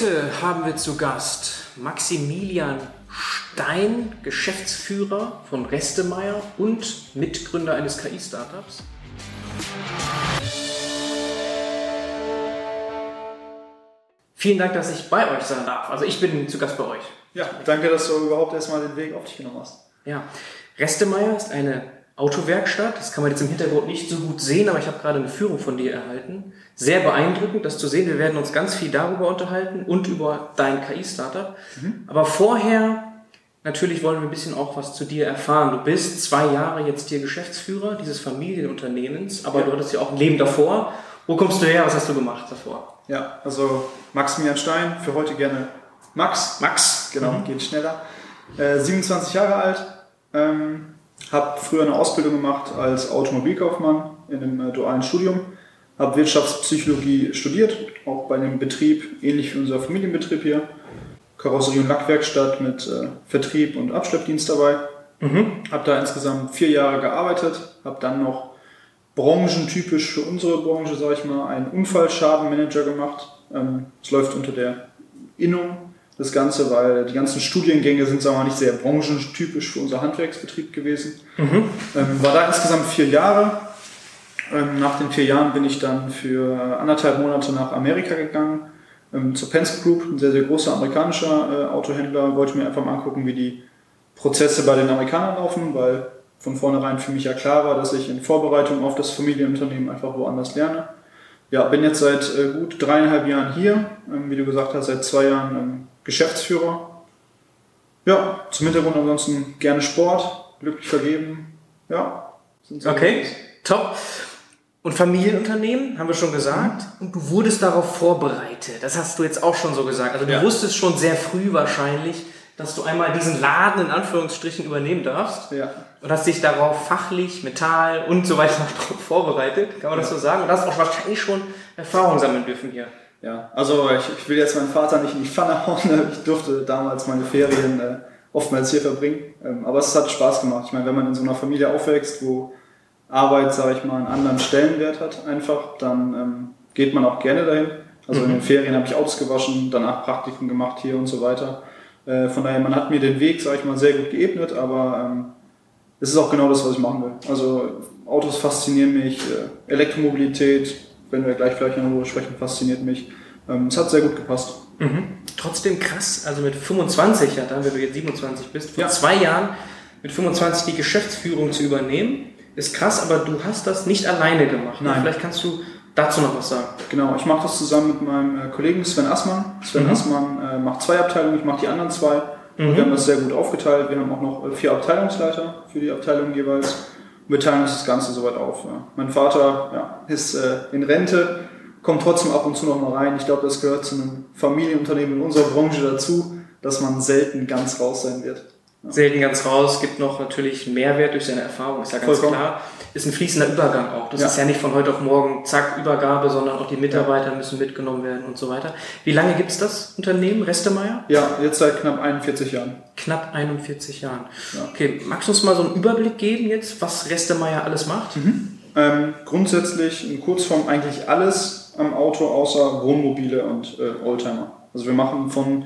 Heute haben wir zu Gast Maximilian Stein, Geschäftsführer von Restemeier und Mitgründer eines KI-Startups. Vielen Dank, dass ich bei euch sein darf. Also ich bin zu Gast bei euch. Ja, danke, dass du überhaupt erstmal den Weg auf dich genommen hast. Ja, Restemeier ist eine Autowerkstatt. Das kann man jetzt im Hintergrund nicht so gut sehen, aber ich habe gerade eine Führung von dir erhalten. Sehr beeindruckend, das zu sehen. Wir werden uns ganz viel darüber unterhalten und über dein KI-Startup. Mhm. Aber vorher, natürlich wollen wir ein bisschen auch was zu dir erfahren. Du bist zwei Jahre jetzt hier Geschäftsführer dieses Familienunternehmens, aber ja. du hattest ja auch ein Leben davor. Wo kommst du her? Was hast du gemacht davor? Ja, also Maximilian Stein, für heute gerne Max. Max, genau, mhm. geht schneller. Äh, 27 Jahre alt. Ähm, habe früher eine Ausbildung gemacht als Automobilkaufmann in einem äh, dualen Studium. Habe Wirtschaftspsychologie studiert, auch bei einem Betrieb, ähnlich wie unser Familienbetrieb hier. Karosserie- und Lackwerkstatt mit äh, Vertrieb und Abschleppdienst dabei. Mhm. Habe da insgesamt vier Jahre gearbeitet, habe dann noch branchentypisch für unsere Branche, sage ich mal, einen Unfallschadenmanager gemacht. Ähm, es ähm, läuft unter der Innung das Ganze, weil die ganzen Studiengänge sind, sagen wir mal, nicht sehr branchentypisch für unser Handwerksbetrieb gewesen. Mhm. Ähm, war da insgesamt vier Jahre. Ähm, nach den vier Jahren bin ich dann für anderthalb Monate nach Amerika gegangen, ähm, zur Penske Group, ein sehr, sehr großer amerikanischer äh, Autohändler. Wollte mir einfach mal angucken, wie die Prozesse bei den Amerikanern laufen, weil von vornherein für mich ja klar war, dass ich in Vorbereitung auf das Familienunternehmen einfach woanders lerne. Ja, bin jetzt seit äh, gut dreieinhalb Jahren hier, ähm, wie du gesagt hast, seit zwei Jahren Geschäftsführer. Ja, zum Hintergrund ansonsten gerne Sport, glücklich vergeben. Ja. okay, top. Und Familienunternehmen, haben wir schon gesagt. Mhm. Und du wurdest darauf vorbereitet. Das hast du jetzt auch schon so gesagt. Also du ja. wusstest schon sehr früh wahrscheinlich, dass du einmal diesen Laden in Anführungsstrichen übernehmen darfst. Ja. Und hast dich darauf fachlich, Metall und so weiter vorbereitet. Kann man ja. das so sagen? Und hast auch wahrscheinlich schon Erfahrung sammeln dürfen hier. Ja, also ich, ich will jetzt meinen Vater nicht in die Pfanne hauen. Ich durfte damals meine Ferien äh, oftmals hier verbringen. Ähm, aber es hat Spaß gemacht. Ich meine, wenn man in so einer Familie aufwächst, wo Arbeit, sage ich mal, einen anderen Stellenwert hat einfach, dann ähm, geht man auch gerne dahin. Also mhm. in den Ferien habe ich Autos gewaschen, danach Praktiken gemacht hier und so weiter. Äh, von daher, man hat mir den Weg, sage ich mal, sehr gut geebnet, aber ähm, es ist auch genau das, was ich machen will. Also Autos faszinieren mich, äh, Elektromobilität, wenn wir gleich vielleicht darüber sprechen, fasziniert mich. Ähm, es hat sehr gut gepasst. Mhm. Trotzdem krass, also mit 25, ja, dann, wenn du jetzt 27 bist, vor ja. zwei Jahren mit 25 die Geschäftsführung zu übernehmen, ist krass, aber du hast das nicht alleine gemacht. Ne? Nein. Vielleicht kannst du dazu noch was sagen. Genau, ich mache das zusammen mit meinem äh, Kollegen Sven Assmann. Sven mhm. Assmann äh, macht zwei Abteilungen, ich mache die anderen zwei. Mhm. Wir haben das sehr gut aufgeteilt. Wir haben auch noch äh, vier Abteilungsleiter für die Abteilungen jeweils wir teilen uns das Ganze soweit auf. Ja. Mein Vater ja, ist äh, in Rente, kommt trotzdem ab und zu noch mal rein. Ich glaube, das gehört zu einem Familienunternehmen in unserer Branche dazu, dass man selten ganz raus sein wird. Selten ganz raus, gibt noch natürlich Mehrwert durch seine Erfahrung, ist ja ganz Vollkommen. klar ist ein fließender Übergang auch. Das ja. ist ja nicht von heute auf morgen, zack, Übergabe, sondern auch die Mitarbeiter ja. müssen mitgenommen werden und so weiter. Wie lange gibt es das Unternehmen, Restemeier? Ja, jetzt seit knapp 41 Jahren. Knapp 41 Jahren. Ja. Okay, magst du uns mal so einen Überblick geben jetzt, was Restemeier alles macht? Mhm. Ähm, grundsätzlich in Kurzform eigentlich alles am Auto außer Wohnmobile und äh, Oldtimer. Also wir machen von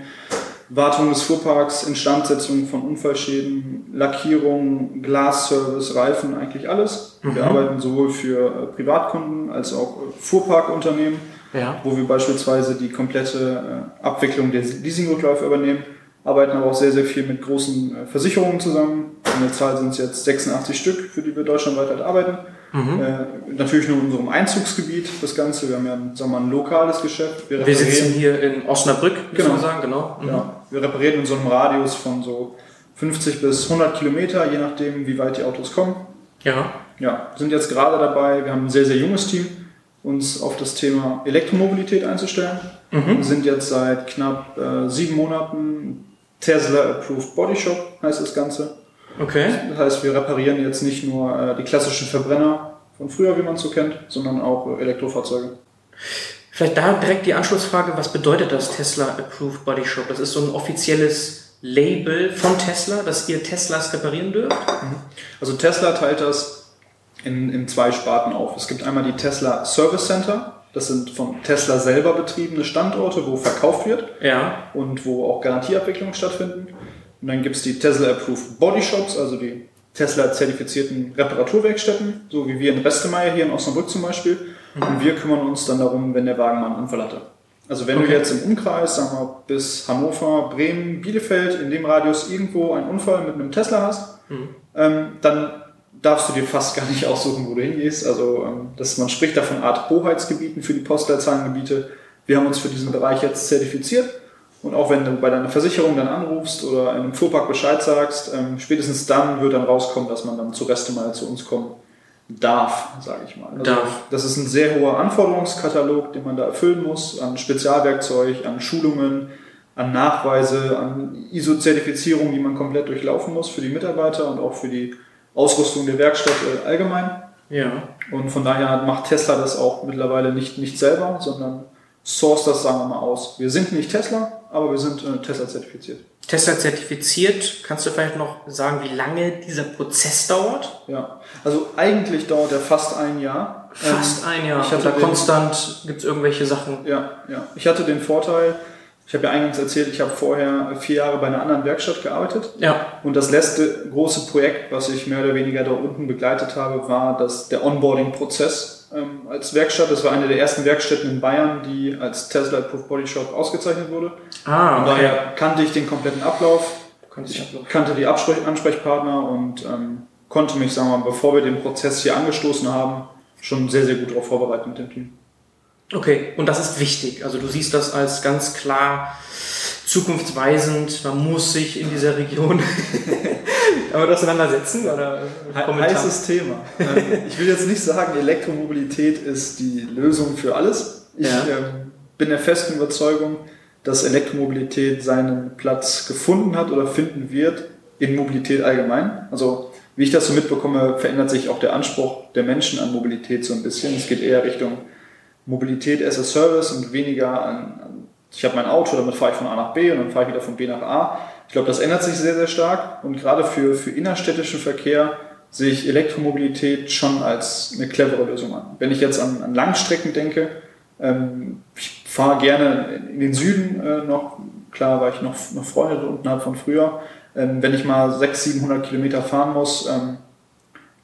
Wartung des Fuhrparks, Instandsetzung von Unfallschäden, Lackierung, Glasservice, Reifen, eigentlich alles. Mhm. Wir arbeiten sowohl für äh, Privatkunden als auch äh, Fuhrparkunternehmen, ja. wo wir beispielsweise die komplette äh, Abwicklung der Leasingrückläufe übernehmen, arbeiten aber auch sehr, sehr viel mit großen Versicherungen zusammen. In der Zahl sind es jetzt 86 Stück, für die wir deutschlandweit halt arbeiten. Mhm. Äh, natürlich nur in unserem Einzugsgebiet das Ganze. Wir haben ja sagen wir mal, ein lokales Geschäft. Wir, wir sitzen hier in Osnabrück, genau. man sagen, genau. Mhm. Ja. Wir reparieren in so einem Radius von so 50 bis 100 Kilometer, je nachdem, wie weit die Autos kommen. Ja. Ja, sind jetzt gerade dabei, wir haben ein sehr, sehr junges Team, uns auf das Thema Elektromobilität einzustellen. Mhm. Wir sind jetzt seit knapp äh, sieben Monaten Tesla Approved Body Shop, heißt das Ganze. Okay. Das heißt, wir reparieren jetzt nicht nur äh, die klassischen Verbrenner von früher, wie man es so kennt, sondern auch äh, Elektrofahrzeuge. Vielleicht da direkt die Anschlussfrage, was bedeutet das Tesla Approved Body Shop? Das ist so ein offizielles Label von Tesla, dass ihr Teslas reparieren dürft? Mhm. Also Tesla teilt das in, in zwei Sparten auf. Es gibt einmal die Tesla Service Center. Das sind von Tesla selber betriebene Standorte, wo verkauft wird Ja. und wo auch Garantieabwicklungen stattfinden. Und dann gibt es die Tesla-Approved Body Shops, also die Tesla-zertifizierten Reparaturwerkstätten, so wie wir in Restemeier hier in Osnabrück zum Beispiel. Und wir kümmern uns dann darum, wenn der Wagen mal einen Unfall hatte. Also wenn du Okay. jetzt im Umkreis, sagen wir bis Hannover, Bremen, Bielefeld, in dem Radius irgendwo einen Unfall mit einem Tesla hast, ähm, dann darfst du dir fast gar nicht aussuchen, wo du hingehst. Also ähm, das, man spricht da von Art Hoheitsgebieten für die Postleitzahlengebiete. Wir haben uns für diesen Bereich jetzt zertifiziert. Und auch wenn du bei deiner Versicherung dann anrufst oder in einem Fuhrpark Bescheid sagst, ähm, spätestens dann wird dann rauskommen, dass man dann zu Reste mal zu uns kommen darf, sage ich mal. Also Darf. Das ist ein sehr hoher Anforderungskatalog, den man da erfüllen muss, an Spezialwerkzeug, an Schulungen, an Nachweise, an ISO-Zertifizierung, die man komplett durchlaufen muss für die Mitarbeiter und auch für die Ausrüstung der Werkstatt äh, allgemein. Ja. Und von daher macht Tesla das auch mittlerweile nicht, nicht selber, sondern source das, sagen wir mal, aus. Wir sind nicht Tesla, aber wir sind äh, Tesla zertifiziert. Tesla zertifiziert. Kannst du vielleicht noch sagen, wie lange dieser Prozess dauert? Ja, also eigentlich dauert er fast ein Jahr. Fast Ähm, ein Jahr. Ich hatte Oder den- konstant gibt es irgendwelche Sachen. Ja, ja. Ich hatte den Vorteil, ich habe ja eingangs erzählt, ich habe vorher vier Jahre bei einer anderen Werkstatt gearbeitet. Ja. Und das letzte große Projekt, was ich mehr oder weniger da unten begleitet habe, war das, der Onboarding-Prozess ähm, als Werkstatt. Das war eine der ersten Werkstätten in Bayern, die als Tesla Approved Body Shop ausgezeichnet wurde. Ah, Von okay. daher kannte ich den kompletten Ablauf. Kannte ich Ich kannte die Absprech Ansprechpartner und ähm, konnte mich, sagen wir mal, bevor wir den Prozess hier angestoßen haben, schon sehr, sehr gut darauf vorbereiten mit dem Team. Okay, und das ist wichtig. Also du siehst das als ganz klar zukunftsweisend. Man muss sich in dieser Region aber auseinandersetzen oder Kommentar? Heißes Thema. Ähm, ich will jetzt nicht sagen, Elektromobilität ist die Lösung für alles. Ich Ja. ähm, bin der festen Überzeugung, dass Elektromobilität seinen Platz gefunden hat oder finden wird in Mobilität allgemein. Also wie ich das so mitbekomme, verändert sich auch der Anspruch der Menschen an Mobilität so ein bisschen. Es geht eher Richtung Mobilität as a Service und weniger an ich habe mein Auto, damit fahre ich von A nach B und dann fahre ich wieder von B nach A. Ich glaube, das ändert sich sehr, sehr stark und gerade für, für innerstädtischen Verkehr sehe ich Elektromobilität schon als eine clevere Lösung an. Wenn ich jetzt an, an Langstrecken denke, ähm, ich fahre gerne in, den Süden äh, noch, klar, weil ich noch, noch Freunde da unten habe von früher. Ähm, wenn ich mal 600, 700 Kilometer fahren muss, ähm,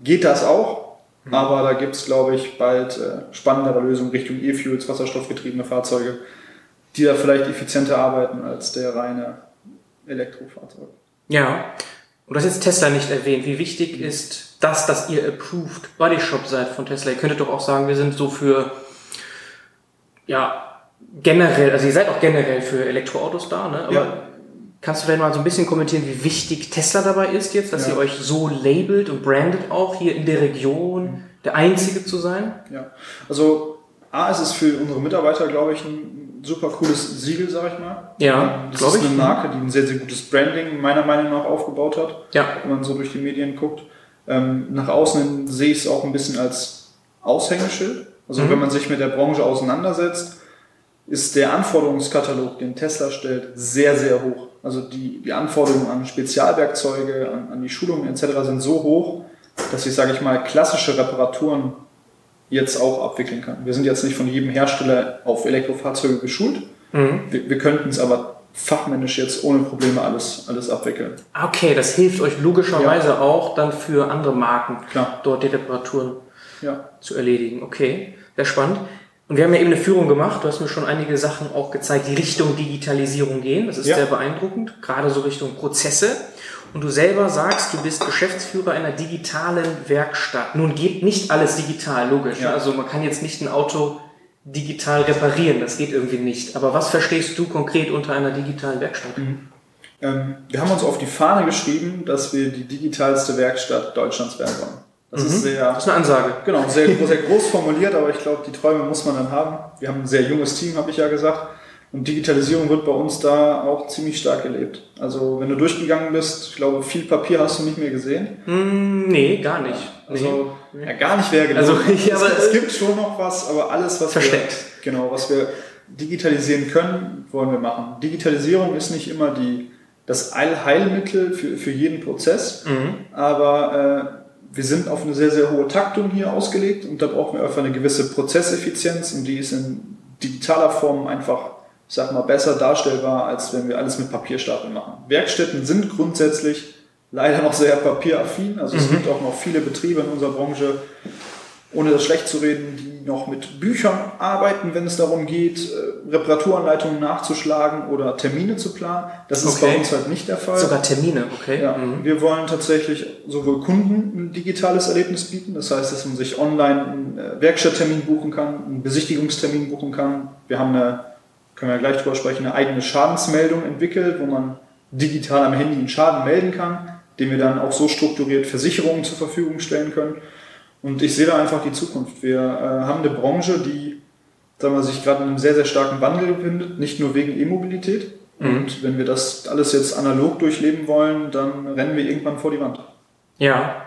geht das auch. Aber da gibt es, glaube ich, bald äh, spannendere Lösungen Richtung E-Fuels, wasserstoffgetriebene Fahrzeuge, die da vielleicht effizienter arbeiten als der reine Elektrofahrzeug. Ja. Und du hast jetzt Tesla nicht erwähnt. Wie wichtig ist das, dass ihr Approved Body Shop seid von Tesla? Ihr könntet doch auch sagen, wir sind so für, ja, generell, also ihr seid auch generell für Elektroautos da, ne? Aber Ja. kannst du vielleicht mal so ein bisschen kommentieren, wie wichtig Tesla dabei ist jetzt, dass Ja. ihr euch so labelt und brandet auch hier in der Region, der Einzige zu sein? Ja, also A, ist es für unsere Mitarbeiter, glaube ich, ein super cooles Siegel, sag ich mal. Ja, Ähm, das ist ich. eine Marke, die ein sehr, sehr gutes Branding meiner Meinung nach aufgebaut hat, Ja. wenn man so durch die Medien guckt. Ähm, nach außen sehe ich es auch ein bisschen als Aushängeschild. Also Mhm. wenn man sich mit der Branche auseinandersetzt, ist der Anforderungskatalog, den Tesla stellt, sehr, sehr hoch. Also die, die Anforderungen an Spezialwerkzeuge, an, an die Schulungen etc. sind so hoch, dass ich, sage ich mal, klassische Reparaturen jetzt auch abwickeln kann. Wir sind jetzt nicht von jedem Hersteller auf Elektrofahrzeuge geschult. Mhm. Wir, wir könnten es aber fachmännisch jetzt ohne Probleme alles, alles abwickeln. Okay, das hilft euch logischerweise auch dann für andere Marken, Klar. dort die Reparaturen Ja. zu erledigen. Okay, sehr spannend. Und wir haben ja eben eine Führung gemacht. Du hast mir schon einige Sachen auch gezeigt, die Richtung Digitalisierung gehen. Das ist Ja. sehr beeindruckend, gerade so Richtung Prozesse. Und du selber sagst, du bist Geschäftsführer einer digitalen Werkstatt. Nun geht nicht alles digital, logisch. Ja. Also man kann jetzt nicht ein Auto digital reparieren, das geht irgendwie nicht. Aber was verstehst du konkret unter einer digitalen Werkstatt? Ähm, wir haben uns auf die Fahne geschrieben, dass wir die digitalste Werkstatt Deutschlands werden wollen. Das ist sehr, Das ist eine Ansage. genau, sehr, sehr groß formuliert, aber ich glaube, die Träume muss man dann haben. Wir haben ein sehr junges Team, habe ich ja gesagt. Und Digitalisierung wird bei uns da auch ziemlich stark gelebt. Also wenn du durchgegangen bist, ich glaube, viel Papier hast du nicht mehr gesehen. Hm, nee, gar nicht. Also nee. ja, gar nicht wäre gelogen. Also, ja, aber- es, es gibt schon noch was, aber alles, was Versteckt. wir genau, was wir digitalisieren können, wollen wir machen. Digitalisierung ist nicht immer die das Allheilmittel für, für jeden Prozess, Mhm. aber äh, wir sind auf eine sehr, sehr hohe Taktung hier ausgelegt und da brauchen wir einfach eine gewisse Prozesseffizienz und die ist in digitaler Form einfach, ich sag mal, besser darstellbar, als wenn wir alles mit Papierstapeln machen. Werkstätten sind grundsätzlich leider noch sehr papieraffin, also es mhm. gibt auch noch viele Betriebe in unserer Branche, ohne das schlecht zu reden, die noch mit Büchern arbeiten, wenn es darum geht, äh, Reparaturanleitungen nachzuschlagen oder Termine zu planen. Das ist okay. bei uns halt nicht der Fall. Sogar Termine, okay. Ja, mhm. Wir wollen tatsächlich sowohl Kunden ein digitales Erlebnis bieten, das heißt, dass man sich online einen äh, Werkstatttermin buchen kann, einen Besichtigungstermin buchen kann. Wir haben eine, können wir gleich drüber sprechen, eine eigene Schadensmeldung entwickelt, wo man digital am Handy einen Schaden melden kann, den wir dann auch so strukturiert Versicherungen zur Verfügung stellen können. Und ich sehe da einfach die Zukunft. Wir äh, haben eine Branche, die sagen wir, sich gerade in einem sehr, sehr starken Wandel befindet, nicht nur wegen E-Mobilität. Mhm. Und wenn wir das alles jetzt analog durchleben wollen, dann rennen wir irgendwann vor die Wand. Ja.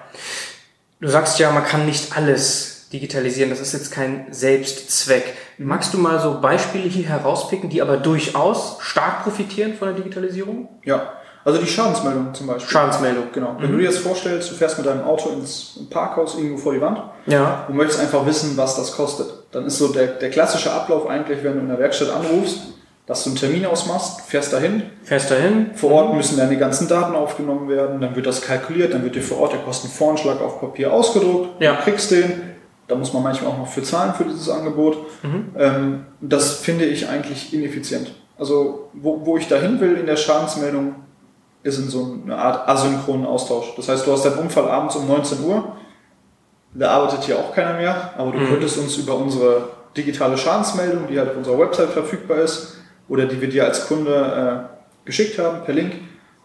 Du sagst ja, man kann nicht alles digitalisieren. Das ist jetzt kein Selbstzweck. Magst du mal so Beispiele hier herauspicken, die aber durchaus stark profitieren von der Digitalisierung? Ja. Also die Schadensmeldung zum Beispiel. Schadensmeldung. Genau. Wenn mhm. du dir jetzt vorstellst, du fährst mit deinem Auto ins Parkhaus irgendwo vor die Wand ja. und möchtest einfach wissen, was das kostet, dann ist so der, der klassische Ablauf eigentlich, wenn du in der Werkstatt anrufst, dass du einen Termin ausmachst, fährst dahin. Fährst dahin. Vor Ort mhm. müssen deine ganzen Daten aufgenommen werden, dann wird das kalkuliert, dann wird dir vor Ort der Kostenvoranschlag auf Papier ausgedruckt, ja. du kriegst den. Da muss man manchmal auch noch für zahlen für dieses Angebot. Mhm. Ähm, das finde ich eigentlich ineffizient. Also wo, wo ich dahin will in der Schadensmeldung, ist in so einer Art asynchronen Austausch. Das heißt, du hast deinen Unfall abends um 19 Uhr, da arbeitet hier auch keiner mehr, aber du mhm. könntest uns über unsere digitale Schadensmeldung, die halt auf unserer Website verfügbar ist, oder die wir dir als Kunde äh, geschickt haben per Link,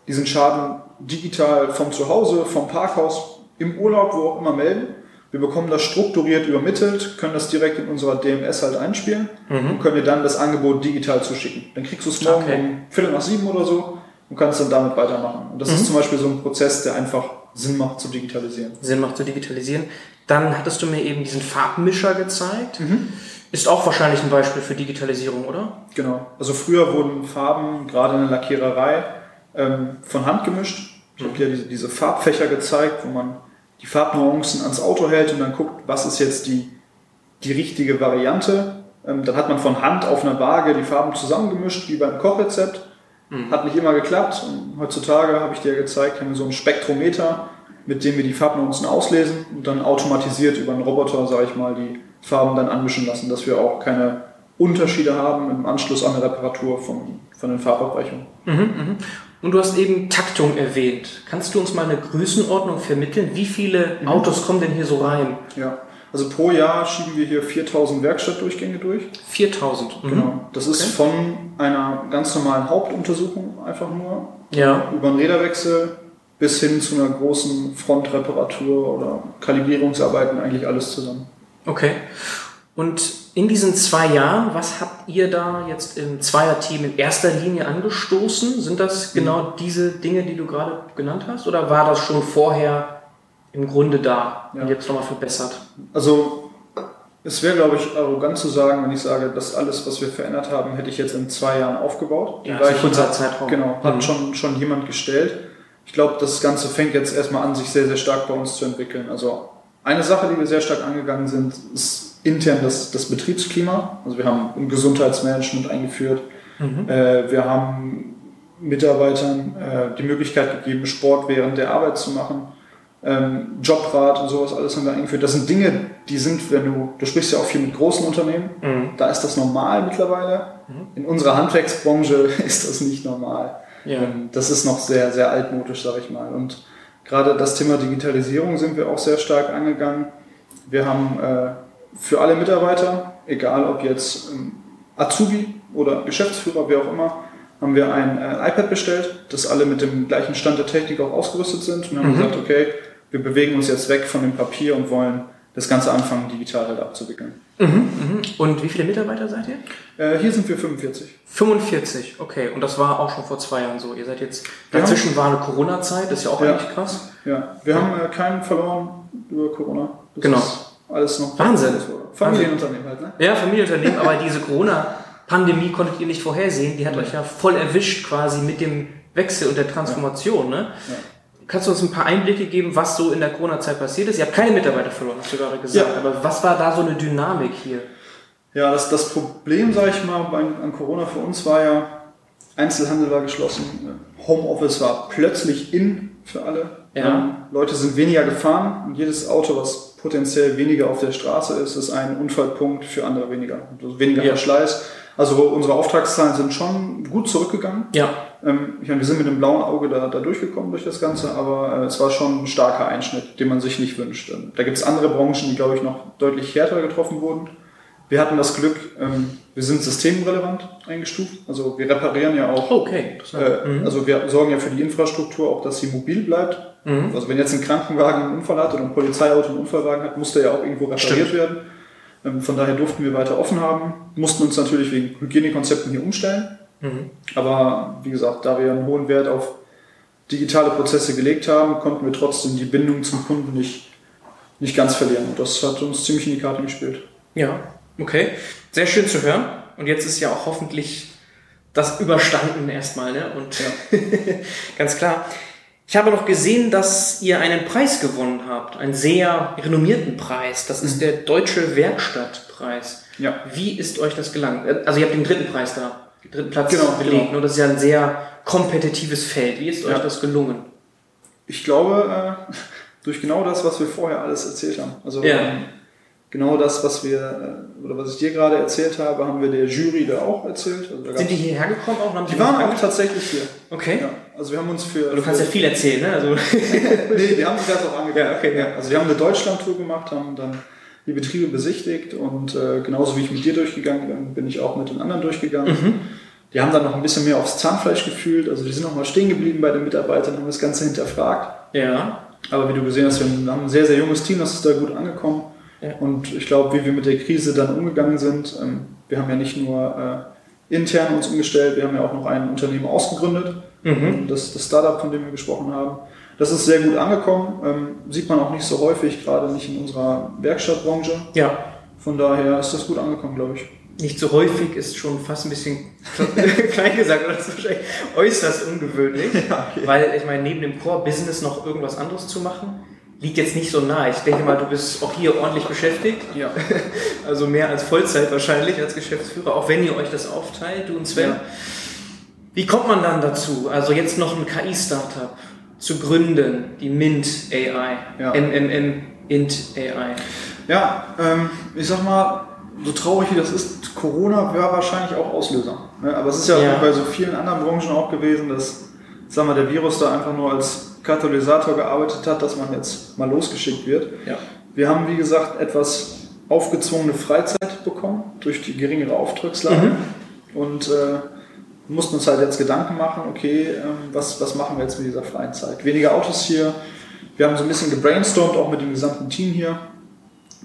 diesen Schaden digital vom Zuhause, vom Parkhaus, im Urlaub, wo auch immer melden. Wir bekommen das strukturiert übermittelt, können das direkt in unserer DMS halt einspielen mhm. und können dir dann das Angebot digital zuschicken. Dann kriegst du es morgen okay. um Viertel nach sieben oder so und kannst dann damit weitermachen. Und das mhm. ist zum Beispiel so ein Prozess, der einfach Sinn macht zu digitalisieren. Sinn macht zu digitalisieren. Dann hattest du mir eben diesen Farbmischer gezeigt. Mhm. Ist auch wahrscheinlich ein Beispiel für Digitalisierung, oder? Genau. Also früher wurden Farben, gerade in der Lackiererei, ähm, von Hand gemischt. Ich mhm. habe dir diese, diese Farbfächer gezeigt, wo man die Farbnuancen ans Auto hält und dann guckt, was ist jetzt die, die richtige Variante. Ähm, dann hat man von Hand auf einer Waage die Farben zusammengemischt, wie beim Kochrezept. Mhm. Hat nicht immer geklappt. Und heutzutage habe ich dir gezeigt, haben wir so ein Spektrometer, mit dem wir die Farbnuancen auslesen und dann automatisiert über einen Roboter, sage ich mal, die Farben dann anmischen lassen, dass wir auch keine Unterschiede haben im Anschluss an eine Reparatur von, von den Farbabweichungen. Mhm, mh. Und du hast eben Taktung erwähnt. Kannst du uns mal eine Größenordnung vermitteln? Wie viele mhm. Autos kommen denn hier so rein? Ja, also pro Jahr schieben wir hier 4000 Werkstattdurchgänge durch. 4000? Mhm. Genau. Das ist okay. von einer ganz normalen Hauptuntersuchung einfach nur. Ja. Über einen Räderwechsel bis hin zu einer großen Frontreparatur oder Kalibrierungsarbeiten, eigentlich alles zusammen. Okay. Und in diesen zwei Jahren, was habt ihr da jetzt im Zweierteam in erster Linie angestoßen? Sind das mhm. genau diese Dinge, die du gerade genannt hast? Oder war das schon vorher im Grunde da ja. und jetzt nochmal verbessert. Also es wäre, glaube ich, arrogant zu sagen, wenn ich sage, dass alles, was wir verändert haben, hätte ich jetzt in zwei Jahren aufgebaut. Die ja, Weichen kurzer Zeitraum. Genau, hat mhm. schon, schon jemand gestellt. Ich glaube, das Ganze fängt jetzt erstmal an, sich sehr, sehr stark bei uns zu entwickeln. Also eine Sache, die wir sehr stark angegangen sind, ist intern das, das Betriebsklima. Also wir haben ein Gesundheitsmanagement eingeführt. Mhm. Äh, wir haben Mitarbeitern äh, die Möglichkeit gegeben, Sport während der Arbeit zu machen ähm, Jobrat und sowas alles haben wir eingeführt. Das sind Dinge, die sind, wenn du, du sprichst ja auch viel mit großen Unternehmen, mhm. da ist das normal mittlerweile. Mhm. In unserer Handwerksbranche ist das nicht normal. Ja. Ähm, das ist noch sehr, sehr altmodisch, sage ich mal. Und gerade das Thema Digitalisierung sind wir auch sehr stark angegangen. Wir haben äh, für alle Mitarbeiter, egal ob jetzt ähm, Azubi oder Geschäftsführer, wer auch immer, haben wir ein äh, iPad bestellt, das alle mit dem gleichen Stand der Technik auch ausgerüstet sind. Und haben mhm. gesagt, okay, wir bewegen uns jetzt weg von dem Papier und wollen das Ganze anfangen, digital halt abzuwickeln. Mhm, mhm. Und wie viele Mitarbeiter seid ihr? Äh, hier sind wir 45. 45, okay. Und das war auch schon vor zwei Jahren so. Ihr seid jetzt, dazwischen war eine Corona-Zeit, das ist ja auch ja, eigentlich krass. Ja, wir ja. haben äh, keinen verloren über Corona. Das genau. Alles noch. Wahnsinn. Familienunternehmen halt, ne? Ja, Familienunternehmen, aber diese Corona-Pandemie konntet ihr nicht vorhersehen. Die hat ja. euch ja voll erwischt quasi mit dem Wechsel und der Transformation, ne? Ja kannst du uns ein paar Einblicke geben, was so in der Corona-Zeit passiert ist? Ihr habt keine Mitarbeiter verloren, hast du gerade gesagt. Ja. Aber was war da so eine Dynamik hier? Ja, das, das Problem, sage ich mal, an Corona für uns war ja, Einzelhandel war geschlossen, Homeoffice war plötzlich in für alle. Ja. Ähm, Leute sind weniger gefahren und jedes Auto, was potenziell weniger auf der Straße ist, ist ein Unfallpunkt für andere weniger. Also weniger ja. Verschleiß. Also unsere Auftragszahlen sind schon gut zurückgegangen. Ja. Ähm, ich meine, wir sind mit einem blauen Auge da, da durchgekommen durch das Ganze, aber äh, es war schon ein starker Einschnitt, den man sich nicht wünscht. Ähm, da gibt es andere Branchen, die, glaube ich, noch deutlich härter getroffen wurden. Wir hatten das Glück, ähm, wir sind systemrelevant eingestuft. Also wir reparieren ja auch. Okay. Äh, mhm. Also wir sorgen ja für die Infrastruktur auch, dass sie mobil bleibt. Mhm. Also wenn jetzt ein Krankenwagen einen Unfall hat oder ein Polizeiauto einen Unfallwagen hat, muss der ja auch irgendwo repariert Stimmt. werden. Ähm, von daher durften wir weiter offen haben, mussten uns natürlich wegen Hygienekonzepten hier umstellen. Mhm. Aber wie gesagt, da wir einen hohen Wert auf digitale Prozesse gelegt haben, konnten wir trotzdem die Bindung zum Kunden nicht, nicht ganz verlieren. Und das hat uns ziemlich in die Karte gespielt. Ja, Okay, sehr schön zu hören. Und jetzt ist ja auch hoffentlich das überstanden erstmal. Ne? Und ja. ganz klar. Ich habe noch gesehen, dass ihr einen Preis gewonnen habt, einen sehr renommierten Preis. Das ist mhm. der Deutsche Werkstattpreis. Ja. Wie ist euch das gelangt? Also ihr habt den dritten Preis da, den dritten Platz genau, belegt. Genau. Und das ist ja ein sehr kompetitives Feld. Wie ist ja. euch das gelungen? Ich glaube, äh, durch genau das, was wir vorher alles erzählt haben. Also ja. ähm, genau das, was wir, äh, oder was ich dir gerade erzählt habe, haben wir der Jury da auch erzählt. Also Sind die hierher gekommen auch? die, die waren auch tatsächlich hier. Okay. Ja, also wir haben uns für... Du kannst ja viel erzählen, ne? Also nee, wir haben sich das auch angeguckt. Ja, okay, ja. Also wir haben eine Deutschlandtour gemacht, haben dann die Betriebe besichtigt und äh, genauso wie ich mit dir durchgegangen bin, bin ich auch mit den anderen durchgegangen. Mhm. Die haben dann noch ein bisschen mehr aufs Zahnfleisch gefühlt, also die sind noch mal stehen geblieben bei den Mitarbeitern, haben das Ganze hinterfragt. Ja. Aber wie du gesehen hast, wir haben ein sehr, sehr junges Team, das ist da gut angekommen. Ja. Und ich glaube, wie wir mit der Krise dann umgegangen sind, ähm, wir haben ja nicht nur äh, intern uns umgestellt, wir haben ja auch noch ein Unternehmen ausgegründet, mhm. das, das Startup, von dem wir gesprochen haben. Das ist sehr gut angekommen, ähm, sieht man auch nicht so häufig, gerade nicht in unserer Werkstattbranche. Ja. Von daher ist das gut angekommen, glaube ich. Nicht so häufig ist schon fast ein bisschen klein gesagt, oder das ist wahrscheinlich äußerst ungewöhnlich. Ja, okay. Weil ich meine, neben dem Core-Business noch irgendwas anderes zu machen, liegt jetzt nicht so nah. Ich denke mal, du bist auch hier ordentlich beschäftigt. Ja. Also mehr als Vollzeit wahrscheinlich als Geschäftsführer, auch wenn ihr euch das aufteilt, du und Sven. Ja. Wie kommt man dann dazu? Also jetzt noch ein KI-Startup zu gründen, die Mint AI, ja. MMM Int AI. Ja, ähm, ich sag mal, so traurig wie das ist, Corona war wahrscheinlich auch Auslöser. Ne? Aber es ist ja, ja. bei so vielen anderen Branchen auch gewesen, dass, sagen wir, der Virus da einfach nur als Katalysator gearbeitet hat, dass man jetzt mal losgeschickt wird. Ja. Wir haben, wie gesagt, etwas aufgezwungene Freizeit bekommen durch die geringere Auftragslage mhm. und äh, mussten uns halt jetzt Gedanken machen, okay, ähm, was, was machen wir jetzt mit dieser freien Zeit? Weniger Autos hier. Wir haben so ein bisschen gebrainstormt, auch mit dem gesamten Team hier.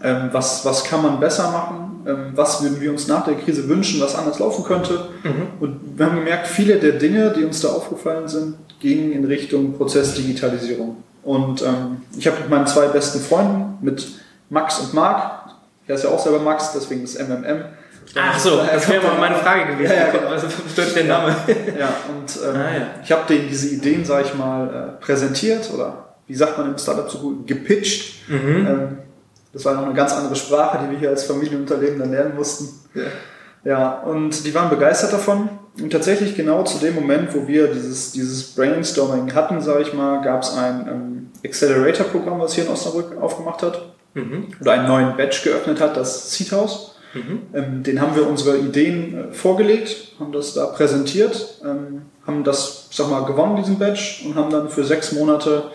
Ähm, was, was kann man besser machen? Ähm, was würden wir uns nach der Krise wünschen, was anders laufen könnte? Mhm. Und wir haben gemerkt, viele der Dinge, die uns da aufgefallen sind, gingen in Richtung Prozessdigitalisierung. Und ähm, ich habe mit meinen zwei besten Freunden, mit Max und Marc, der ist ja auch selber Max, deswegen ist MMM. Ach so, das wäre mal meine Frage gewesen. Ja, ja, genau. Was bedeutet der Name? Ja, und ähm, ah, ja. ich habe denen diese Ideen, sage ich mal, äh, präsentiert oder wie sagt man im Startup so gut, gepitcht. Mhm. Ähm, das war noch eine ganz andere Sprache, die wir hier als Familienunternehmen dann lernen mussten. Ja. Ja, und die waren begeistert davon. Und tatsächlich genau zu dem Moment, wo wir dieses, dieses Brainstorming hatten, sage ich mal, gab es ein ähm, Accelerator-Programm, was hier in Osnabrück aufgemacht hat. Mhm. Oder einen neuen Batch geöffnet hat, das Seed House. Mhm. Ähm, den haben wir unsere Ideen äh, vorgelegt, haben das da präsentiert, ähm, haben das, sag mal, gewonnen, diesen Batch, und haben dann für sechs Monate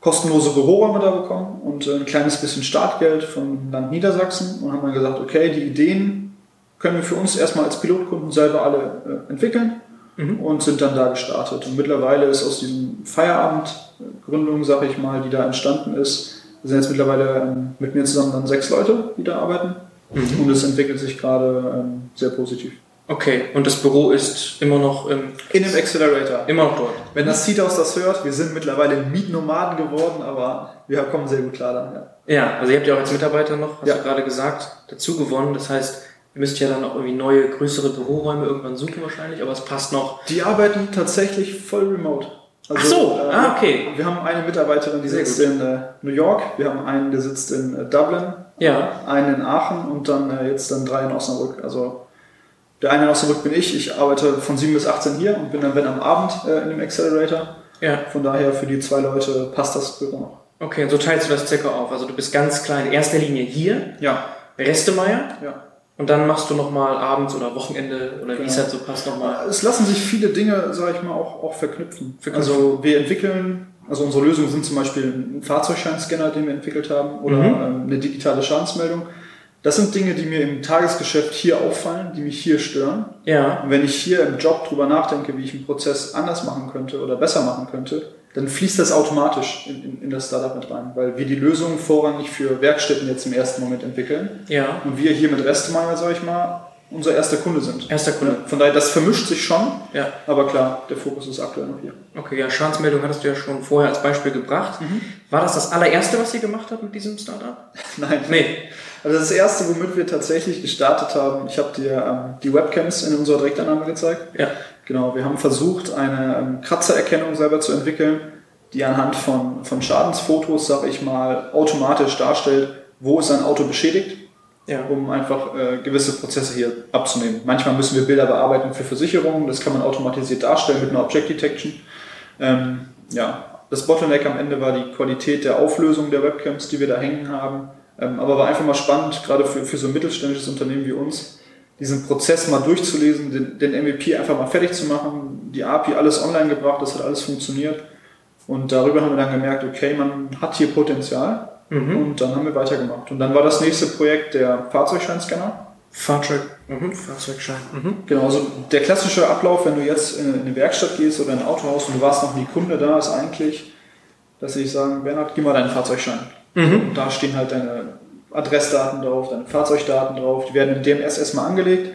kostenlose Büroräume da bekommen und äh, ein kleines bisschen Startgeld vom Land Niedersachsen und haben dann gesagt, okay, die Ideen können wir für uns erstmal als Pilotkunden selber alle äh, entwickeln mhm. und sind dann da gestartet. Und mittlerweile ist aus diesem Feierabendgründung, sage ich mal, die da entstanden ist, sind jetzt mittlerweile ähm, mit mir zusammen dann sechs Leute, die da arbeiten. Mhm. Und es entwickelt sich gerade ähm, sehr positiv. Okay, und das Büro ist immer noch im in dem Accelerator. Immer noch dort. Wenn das Seathouse das hört, wir sind mittlerweile Mietnomaden geworden, aber wir kommen sehr gut klar dann. Ja, ja also ihr habt ja auch als Mitarbeiter noch, hast ja. du gerade gesagt, dazu gewonnen. Das heißt, Ihr müsst ja dann auch irgendwie neue, größere Büroräume irgendwann suchen wahrscheinlich, aber es passt noch. Die arbeiten tatsächlich voll remote. Also, Ach so, äh, ah, okay. Wir haben eine Mitarbeiterin, die Sehr sitzt gut. in äh, New York, wir haben einen, der sitzt in äh, Dublin, ja. einen in Aachen und dann äh, jetzt dann drei in Osnabrück. Also der eine in Osnabrück bin ich, ich arbeite von 7 bis 18 hier und bin dann, wenn am Abend äh, in dem Accelerator. Ja. Von daher für die zwei Leute passt das Büro noch. Okay, und so teilst du das circa auf. Also du bist ganz klein, in erster Linie hier. Ja. Restemeier. Ja. Und dann machst du nochmal abends oder Wochenende oder wie es genau. halt so passt nochmal. Es lassen sich viele Dinge, sage ich mal, auch, auch verknüpfen. verknüpfen. Also wir entwickeln, also unsere Lösungen sind zum Beispiel ein Fahrzeugscheinscanner, den wir entwickelt haben, oder mhm. Ähm, eine digitale Schadensmeldung. Das sind Dinge, die mir im Tagesgeschäft hier auffallen, die mich hier stören. Ja. Und wenn ich hier im Job drüber nachdenke, wie ich einen Prozess anders machen könnte oder besser machen könnte, dann fließt das automatisch in, in, in das Startup mit rein, weil wir die Lösung vorrangig für Werkstätten jetzt im ersten Moment entwickeln. Ja. Und wir hier mit Restemeyer, sag ich mal, unser erster Kunde sind. Erster Kunde. Von daher, das vermischt sich schon. Ja. Aber klar, der Fokus ist aktuell noch hier. Okay, ja, Schadensmeldung hattest du ja schon vorher als Beispiel gebracht. Mhm. War das das allererste, was ihr gemacht habt mit diesem Startup? Nein. Nee. Also das erste, womit wir tatsächlich gestartet haben, ich habe dir ähm, die Webcams in unserer Direktannahme gezeigt. Ja. Genau, wir haben versucht, eine ähm, Kratzererkennung selber zu entwickeln, die anhand von, von Schadensfotos, sag ich mal, automatisch darstellt, wo ist ein Auto beschädigt, ja. um einfach äh, gewisse Prozesse hier abzunehmen. Manchmal müssen wir Bilder bearbeiten für Versicherungen, das kann man automatisiert darstellen mit einer Object Detection. Ähm, ja, das Bottleneck am Ende war die Qualität der Auflösung der Webcams, die wir da hängen haben. Ähm, aber war einfach mal spannend, gerade für, für so ein mittelständisches Unternehmen wie uns, diesen Prozess mal durchzulesen, den, den MVP einfach mal fertig zu machen, die API alles online gebracht, das hat alles funktioniert. Und darüber haben wir dann gemerkt, okay, man hat hier Potenzial. Mhm. Und dann haben wir weitergemacht. Und dann war das nächste Projekt der Fahrzeugscheinscanner. Fahrzeug, mhm. Fahrzeugschein. Mhm. Genau, also der klassische Ablauf, wenn du jetzt in eine Werkstatt gehst oder in ein Autohaus und du warst noch nie Kunde da, ist eigentlich, dass sie sagen, Bernhard, gib mal deinen Fahrzeugschein. Mhm. Und da stehen halt deine Adressdaten drauf, deine Fahrzeugdaten drauf, die werden in DMS erstmal angelegt.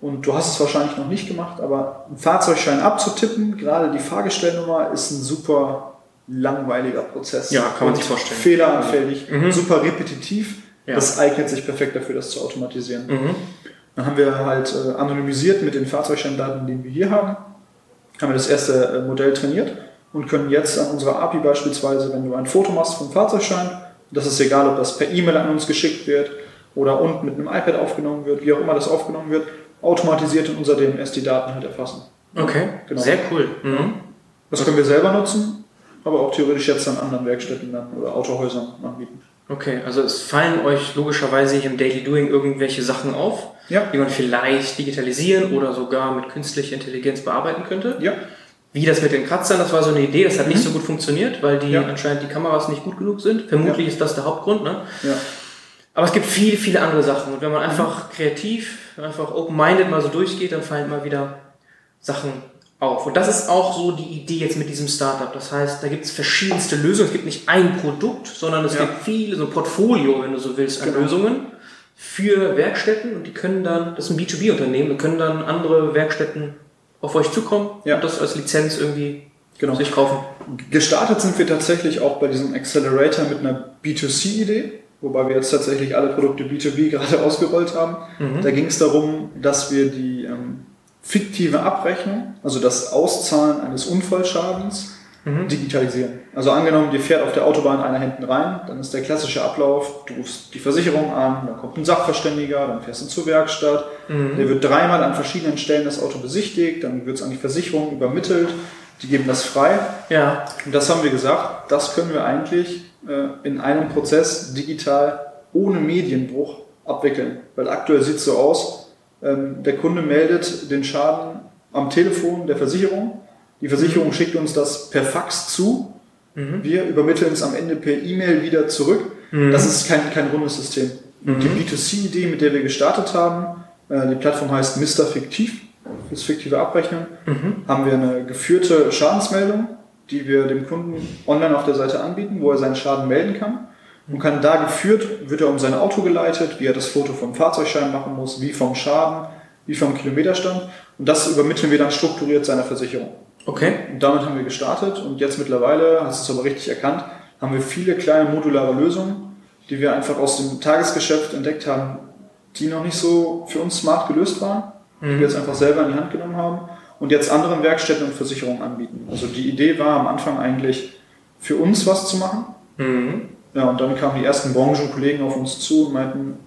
Und du hast es wahrscheinlich noch nicht gemacht, aber einen Fahrzeugschein abzutippen, gerade die Fahrgestellnummer, ist ein super langweiliger Prozess. Ja, kann man sich vorstellen. Fehleranfällig, mhm. super repetitiv. Ja. Das eignet sich perfekt dafür, das zu automatisieren. Mhm. Dann haben wir halt äh, anonymisiert mit den Fahrzeugscheindaten, die wir hier haben, haben wir das erste äh, Modell trainiert und können jetzt an unserer API beispielsweise, wenn du ein Foto machst vom Fahrzeugschein, das ist egal, ob das per E-Mail an uns geschickt wird oder unten mit einem iPad aufgenommen wird, wie auch immer das aufgenommen wird, automatisiert in unser DMS die Daten halt erfassen. Okay, genau. sehr cool. Mhm. Das können wir selber nutzen, aber auch theoretisch jetzt an anderen Werkstätten dann oder Autohäusern anbieten. Okay, also es fallen euch logischerweise hier im Daily Doing irgendwelche Sachen auf, ja. die man vielleicht digitalisieren oder sogar mit künstlicher Intelligenz bearbeiten könnte. Ja. Wie das mit den Kratzern, das war so eine Idee, das hat mhm. nicht so gut funktioniert, weil die ja. anscheinend die Kameras nicht gut genug sind. Vermutlich ja. ist das der Hauptgrund. Ne? Ja. Aber es gibt viele, viele andere Sachen. Und wenn man einfach kreativ, einfach open-minded mal so durchgeht, dann fallen immer wieder Sachen auf. Und das ist auch so die Idee jetzt mit diesem Startup. Das heißt, da gibt es verschiedenste Lösungen. Es gibt nicht ein Produkt, sondern es gibt viele, so ein Portfolio, wenn du so willst, an genau. Lösungen für Werkstätten. Und die können dann, das ist ein B2B-Unternehmen, und können dann andere Werkstätten auf euch zukommen ja. und das als Lizenz irgendwie genau. sich kaufen. Gestartet sind wir tatsächlich auch bei diesem Accelerator mit einer B2C-Idee, wobei wir jetzt tatsächlich alle Produkte B2B gerade ausgerollt haben. Mhm. Da ging es darum, dass wir die ähm, fiktive Abrechnung, also das Auszahlen eines Unfallschadens, mhm. digitalisieren. Also angenommen, dir fährt auf der Autobahn einer hinten rein, dann ist der klassische Ablauf, du rufst die Versicherung an, dann kommt ein Sachverständiger, dann fährst du zur Werkstatt, mhm. der wird dreimal an verschiedenen Stellen das Auto besichtigt, dann wird es an die Versicherung übermittelt, die geben das frei. Ja. Und das haben wir gesagt, das können wir eigentlich äh, in einem Prozess digital ohne Medienbruch abwickeln. Weil aktuell sieht es so aus, ähm, der Kunde meldet den Schaden am Telefon der Versicherung die Versicherung schickt uns das per Fax zu. Mhm. Wir übermitteln es am Ende per E-Mail wieder zurück. Mhm. Das ist kein, kein rundes System. Mhm. Die B2C-Idee, mit der wir gestartet haben, äh, die Plattform heißt Mr. Fiktiv, fürs fiktive Abrechnen, mhm. haben wir eine geführte Schadensmeldung, die wir dem Kunden online auf der Seite anbieten, wo er seinen Schaden melden kann. Und kann da geführt, wird er um sein Auto geleitet, wie er das Foto vom Fahrzeugschein machen muss, wie vom Schaden, wie vom Kilometerstand. Und das übermitteln wir dann strukturiert seiner Versicherung. Okay. Und damit haben wir gestartet und jetzt mittlerweile, hast du es aber richtig erkannt, haben wir viele kleine modulare Lösungen, die wir einfach aus dem Tagesgeschäft entdeckt haben, die noch nicht so für uns smart gelöst waren, mhm. die wir jetzt einfach selber in die Hand genommen haben und jetzt anderen Werkstätten und Versicherungen anbieten. Also die Idee war am Anfang eigentlich für uns was zu machen. Mhm. Ja, und dann kamen die ersten Branchenkollegen auf uns zu und meinten,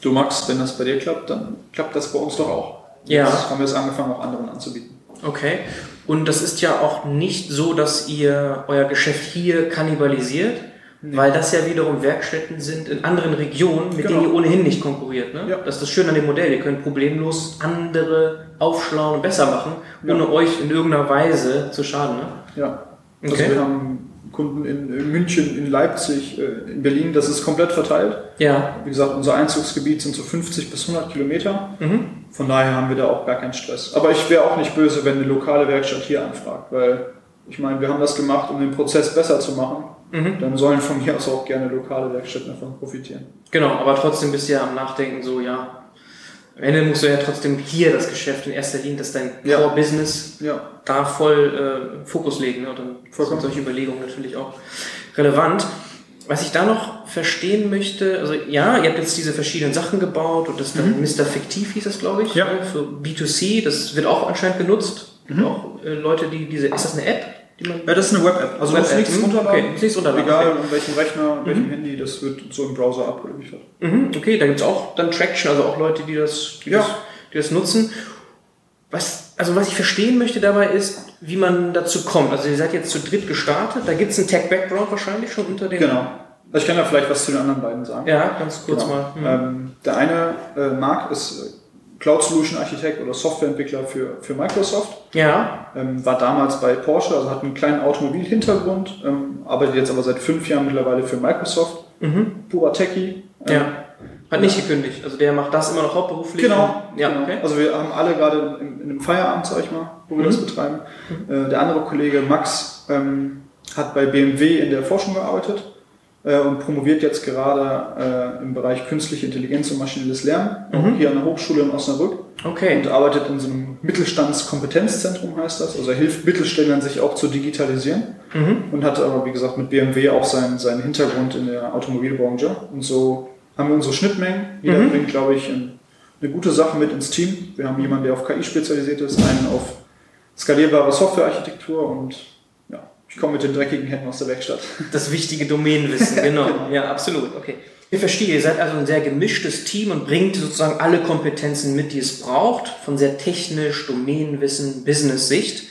du Max, wenn das bei dir klappt, dann klappt das bei uns doch auch. Ja. Jetzt haben wir es angefangen, auch anderen anzubieten. Okay. Und das ist ja auch nicht so, dass ihr euer Geschäft hier kannibalisiert, nee. weil das ja wiederum Werkstätten sind in anderen Regionen, mit genau. denen ihr ohnehin nicht konkurriert. Ne? Ja. Das ist das Schöne an dem Modell. Ihr könnt problemlos andere aufschlauen und besser machen, ohne ja. euch in irgendeiner Weise zu schaden. Ne? Ja. Also okay. wir haben Kunden in München, in Leipzig, äh, in Berlin, das ist komplett verteilt. Ja. Wie gesagt, unser Einzugsgebiet sind so 50 bis 100 Kilometer. Mhm. Von daher haben wir da auch gar keinen Stress. Aber ich wäre auch nicht böse, wenn eine lokale Werkstatt hier anfragt, weil ich meine, wir haben das gemacht, um den Prozess besser zu machen. Mhm. Dann sollen von mir aus auch gerne lokale Werkstätten davon profitieren. Genau, aber trotzdem bist du ja am Nachdenken so, ja, am Ende musst du ja trotzdem hier das Geschäft in erster Linie, das ist dein ja. Core-Business, ja. da voll äh, Fokus legen. Ne? Und dann Vollkommen. sind solche Überlegungen natürlich auch relevant. Was ich da noch verstehen möchte, also ja, ihr habt jetzt diese verschiedenen Sachen gebaut und das dann mhm. Mr. Fiktiv hieß das, glaube ich, ja. Ne, für B2C, das wird auch anscheinend genutzt. Mhm. Auch äh, Leute, die diese, ist das eine App? Ja, das ist eine Web-App. Also Web musst nichts hm, runterladen. Okay, nichts runterladen. Egal, okay. an welchem Rechner, mhm. welchem Handy, das wird so im Browser abgeliefert. Mhm, okay, da gibt es auch dann Traction, also auch Leute, die das, die, ja. das, die das nutzen. Was, also was ich verstehen möchte dabei ist, wie man dazu kommt. Also ihr seid jetzt zu dritt gestartet, da gibt es einen Tech-Background wahrscheinlich schon unter den... Genau. Also ich kann ja vielleicht was zu den anderen beiden sagen. Ja, ganz kurz genau. mal. Mhm. Ähm, der eine, äh, Marc, ist Cloud Solution Architekt oder Softwareentwickler für, für Microsoft. Ja. Ähm, war damals bei Porsche, also hat einen kleinen Automobilhintergrund, ähm, arbeitet jetzt aber seit fünf Jahren mittlerweile für Microsoft. Mhm. Purer Techie. Ähm, ja. Hat nicht gekündigt. Also der macht das immer noch hauptberuflich. Genau. Ja, genau. Okay. Also wir haben alle gerade in, in einem Feierabend, sag ich mal, wo wir mhm. das betreiben. Mhm. Äh, der andere Kollege Max ähm, hat bei BMW in der Forschung gearbeitet äh, und promoviert jetzt gerade äh, im Bereich künstliche Intelligenz und maschinelles Lernen, mhm. hier an der Hochschule in Osnabrück. Okay. Und arbeitet in so einem Mittelstandskompetenzzentrum, heißt das. Also er hilft Mittelständlern, sich auch zu digitalisieren. Mhm. Und hat aber, wie gesagt, mit BMW auch seinen, seinen Hintergrund in der Automobilbranche. Und so haben wir unsere Schnittmengen. Jeder mhm. bringt, glaube ich, eine gute Sache mit ins Team. Wir haben jemanden, der auf KI spezialisiert ist, einen auf skalierbare Softwarearchitektur und ich komme mit den dreckigen Händen aus der Werkstatt. Das wichtige Domänenwissen, genau. genau. Ja, absolut. Okay. Ich verstehe, ihr seid also ein sehr gemischtes Team und bringt sozusagen alle Kompetenzen mit, die es braucht, von sehr technisch, Domänenwissen, Business-Sicht.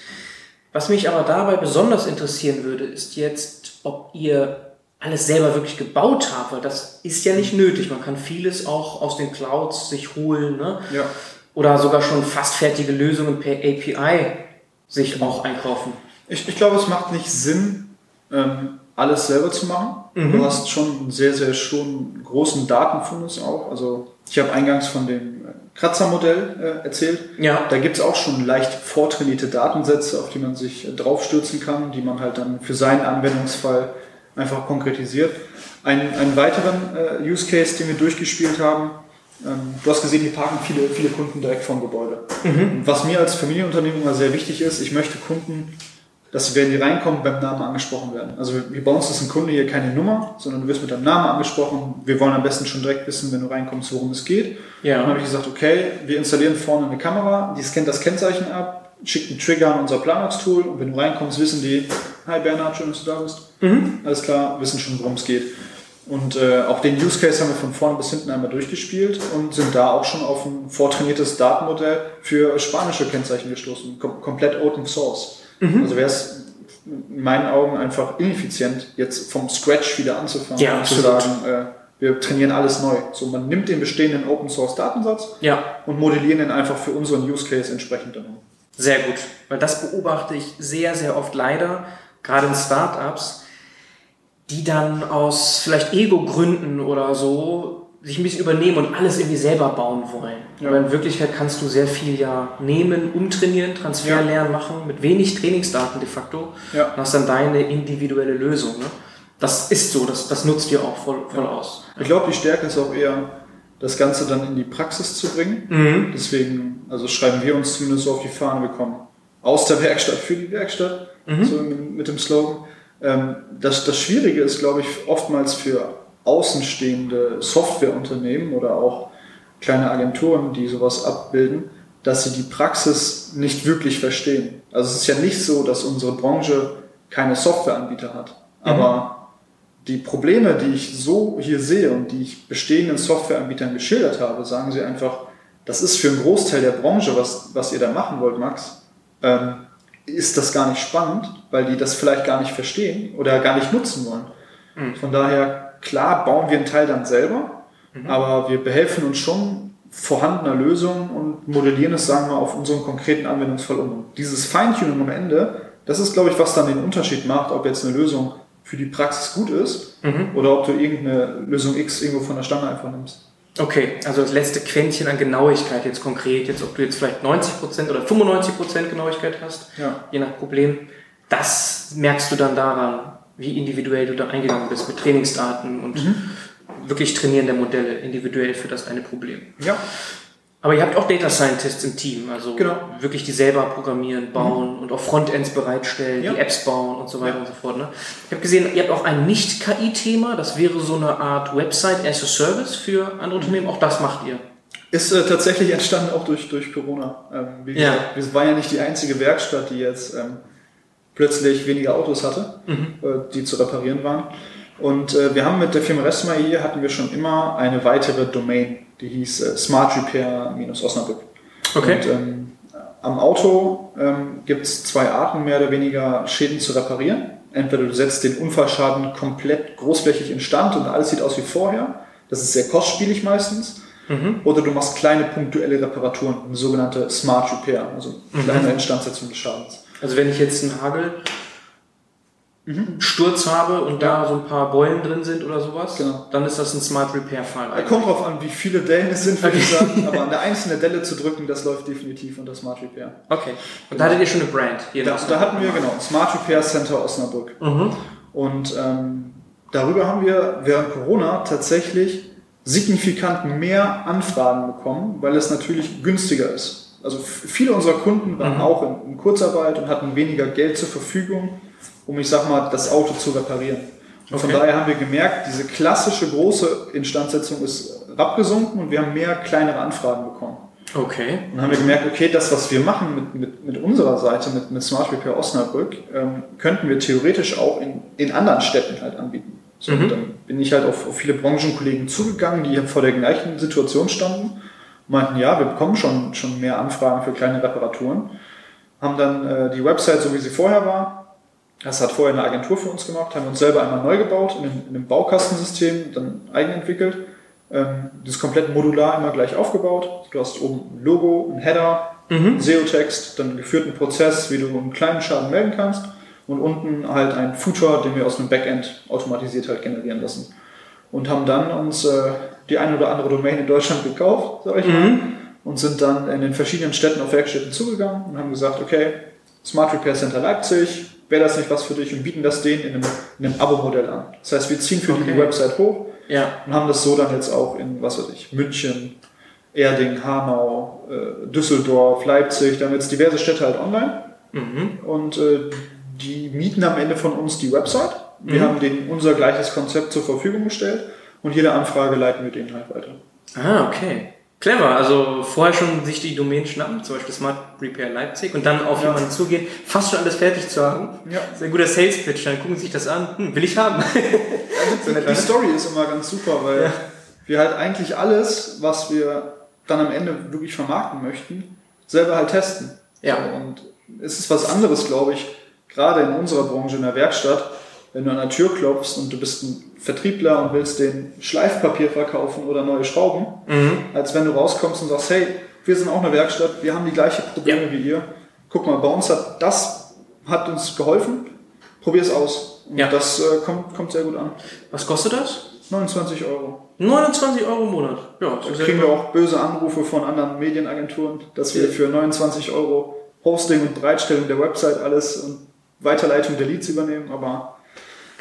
Was mich aber dabei besonders interessieren würde, ist jetzt, ob ihr alles selber wirklich gebaut habt, weil das ist ja nicht nötig. Man kann vieles auch aus den Clouds sich holen, ne? Ja. Oder sogar schon fast fertige Lösungen per API sich auch einkaufen. Ich, ich glaube, es macht nicht Sinn, ähm, alles selber zu machen. Mhm. Du hast schon einen sehr, sehr schon großen Datenfundus auch. Also ich habe eingangs von dem Kratzermodell äh, erzählt. Ja. Da gibt es auch schon leicht vortrainierte Datensätze, auf die man sich äh, draufstürzen kann, die man halt dann für seinen Anwendungsfall einfach konkretisiert. Ein, einen weiteren äh, Use Case, den wir durchgespielt haben, ähm, du hast gesehen, hier parken viele, viele Kunden direkt vom Gebäude. Mhm. Was mir als Familienunternehmen immer sehr wichtig ist, ich möchte Kunden dass sie, wenn die reinkommen, beim Namen angesprochen werden. Also wir, bei uns ist ein Kunde hier keine Nummer, sondern du wirst mit deinem Namen angesprochen. Wir wollen am besten schon direkt wissen, wenn du reinkommst, worum es geht. Ja. Dann habe ich gesagt, okay, wir installieren vorne eine Kamera, die scannt das Kennzeichen ab, schickt einen Trigger an unser Planungstool und wenn du reinkommst, wissen die, hi Bernhard, schön, dass du da bist. Mhm. Alles klar, wissen schon, worum es geht. Und äh, auch den Use Case haben wir von vorne bis hinten einmal durchgespielt und sind da auch schon auf ein vortrainiertes Datenmodell für spanische Kennzeichen gestoßen, kom komplett Open Source. Mhm. Also wäre es in meinen Augen einfach ineffizient, jetzt vom Scratch wieder anzufangen ja, und zu sagen, äh, wir trainieren alles neu. So, man nimmt den bestehenden Open Source Datensatz ja. und modellieren ihn einfach für unseren Use Case entsprechend dann um. Sehr gut, weil das beobachte ich sehr, sehr oft leider, gerade in Startups, die dann aus vielleicht Ego-Gründen oder so sich ein bisschen übernehmen und alles irgendwie selber bauen wollen. Ja. Aber in Wirklichkeit kannst du sehr viel ja nehmen, umtrainieren, Transfer lernen machen, mit wenig Trainingsdaten de facto. Ja. Und hast dann deine individuelle Lösung. Ne? Das ist so, das, das nutzt dir auch voll, voll ja. aus. Ich glaube, die Stärke ist auch eher, das Ganze dann in die Praxis zu bringen. Mhm. Deswegen, also schreiben wir uns zumindest so auf die Fahne, wir kommen aus der Werkstatt für die Werkstatt, mhm. so mit dem Slogan. Ähm, das, das Schwierige ist, glaube ich, oftmals für außenstehende Softwareunternehmen oder auch kleine Agenturen, die sowas abbilden, dass sie die Praxis nicht wirklich verstehen. Also es ist ja nicht so, dass unsere Branche keine Softwareanbieter hat. Aber mhm. die Probleme, die ich so hier sehe und die ich bestehenden Softwareanbietern geschildert habe, sagen sie einfach, das ist für einen Großteil der Branche, was, was ihr da machen wollt, Max, ähm, ist das gar nicht spannend, weil die das vielleicht gar nicht verstehen oder gar nicht nutzen wollen. Mhm. Von daher, klar, bauen wir einen Teil dann selber, mhm. aber wir behelfen uns schon vorhandener Lösungen und modellieren es, sagen wir, auf unseren konkreten Anwendungsfall um. Dieses Feintuning am Ende, das ist, glaube ich, was dann den Unterschied macht, ob jetzt eine Lösung für die Praxis gut ist mhm. oder ob du irgendeine Lösung X irgendwo von der Stange einfach nimmst. Okay, also das letzte Quäntchen an Genauigkeit jetzt konkret, jetzt ob du jetzt vielleicht 90% oder 95% Genauigkeit hast, ja. je nach Problem, das merkst du dann daran, wie individuell du da eingegangen bist mit Trainingsdaten und mhm. wirklich Trainieren der Modelle individuell für das eine Problem. Ja. Aber ihr habt auch Data Scientists im Team, also genau. wirklich die selber programmieren, bauen mhm. und auch Frontends bereitstellen, ja. die Apps bauen und so weiter ja. und so fort. Ne? Ich habe gesehen, ihr habt auch ein Nicht-KI-Thema, das wäre so eine Art Website as a Service für andere mhm. Unternehmen. Auch das macht ihr. Ist äh, tatsächlich entstanden auch durch, durch Corona. Ähm, wie ja. gesagt, wir waren ja nicht die einzige Werkstatt, die jetzt ähm, plötzlich weniger Autos hatte, mhm. äh, die zu reparieren waren. Und äh, wir haben mit der Firma Restmaier hatten wir schon immer eine weitere Domain die hieß äh, Smart Repair-Osnabrück. Okay. Und, ähm, am Auto ähm, gibt es zwei Arten, mehr oder weniger Schäden zu reparieren. Entweder du setzt den Unfallschaden komplett großflächig instand und alles sieht aus wie vorher. Das ist sehr kostspielig meistens. Mhm. Oder du machst kleine punktuelle Reparaturen, eine sogenannte Smart Repair, also kleine mhm. Instandsetzung des Schadens. Also wenn ich jetzt einen Hagel mhm. Habe und ja. da so ein paar Beulen drin sind oder sowas, genau. dann ist das ein Smart Repair Fall. Er kommt drauf an, wie viele Dellen es sind, würde ich sagen. Aber an der einzelnen Delle zu drücken, das läuft definitiv unter Smart Repair. Okay. Und da hattet ihr schon eine Brand hier da, da hatten wir, genau, Smart Repair Center Osnabrück. Mhm. Und ähm, darüber haben wir während Corona tatsächlich signifikant mehr Anfragen bekommen, weil es natürlich günstiger ist. Also viele unserer Kunden waren mhm. auch in, in Kurzarbeit und hatten weniger Geld zur Verfügung um, ich sag mal, das Auto zu reparieren. Und okay. von daher haben wir gemerkt, diese klassische große Instandsetzung ist abgesunken und wir haben mehr kleinere Anfragen bekommen. Okay. Und dann haben wir gemerkt, okay, das, was wir machen mit, mit, mit unserer Seite, mit, mit Smart Repair Osnabrück, ähm, könnten wir theoretisch auch in, in anderen Städten halt anbieten. So, mhm. dann bin ich halt auf, auf viele Branchenkollegen zugegangen, die vor der gleichen Situation standen, meinten, ja, wir bekommen schon, schon mehr Anfragen für kleine Reparaturen, haben dann äh, die Website, so wie sie vorher war, das hat vorher eine Agentur für uns gemacht, haben uns selber einmal neu gebaut, in einem, in einem Baukastensystem, dann eigenentwickelt. Ähm, das komplett modular immer gleich aufgebaut. Du hast oben ein Logo, ein Header, mhm. SEO-Text, dann einen geführten Prozess, wie du einen kleinen Schaden melden kannst und unten halt ein Footer, den wir aus einem Backend automatisiert halt generieren lassen. Und haben dann uns äh, die eine oder andere Domain in Deutschland gekauft, sag ich mal, mhm. und sind dann in den verschiedenen Städten auf Werkstätten zugegangen und haben gesagt, okay, Smart Repair Center Leipzig, wäre das nicht was für dich und bieten das denen in einem, in einem Abo-Modell an. Das heißt, wir ziehen für okay. die Website hoch ja. und haben das so dann jetzt auch in, was weiß ich, München, Erding, Hanau, äh, Düsseldorf, Leipzig, dann jetzt diverse Städte halt online. Mhm. Und äh, die mieten am Ende von uns die Website. Wir mhm. haben denen unser gleiches Konzept zur Verfügung gestellt und jede Anfrage leiten wir denen halt weiter. Ah, okay. Clever, also vorher schon sich die Domain schnappen, zum Beispiel Smart Repair Leipzig und dann auf ja. jemanden zugehen, fast schon alles fertig zu haben. Ja. Sehr guter Sales Pitch, dann gucken sie sich das an, hm, will ich haben. Also die, die Story ist immer ganz super, weil ja. wir halt eigentlich alles, was wir dann am Ende wirklich vermarkten möchten, selber halt testen. Ja. Und es ist was anderes, glaube ich, gerade in unserer Branche, in der Werkstatt, wenn du an der Tür klopfst und du bist ein Vertriebler und willst den Schleifpapier verkaufen oder neue Schrauben, mhm. als wenn du rauskommst und sagst, hey, wir sind auch eine Werkstatt, wir haben die gleichen Probleme ja. wie ihr. Guck mal, bei uns hat das hat uns geholfen, probier es aus. Und ja. das äh, kommt, kommt sehr gut an. Was kostet das? 29 Euro. 29 Euro im Monat. Ja, da kriegen wir auch böse Anrufe von anderen Medienagenturen, dass wir für 29 Euro Hosting und Bereitstellung der Website alles und Weiterleitung der Leads übernehmen, aber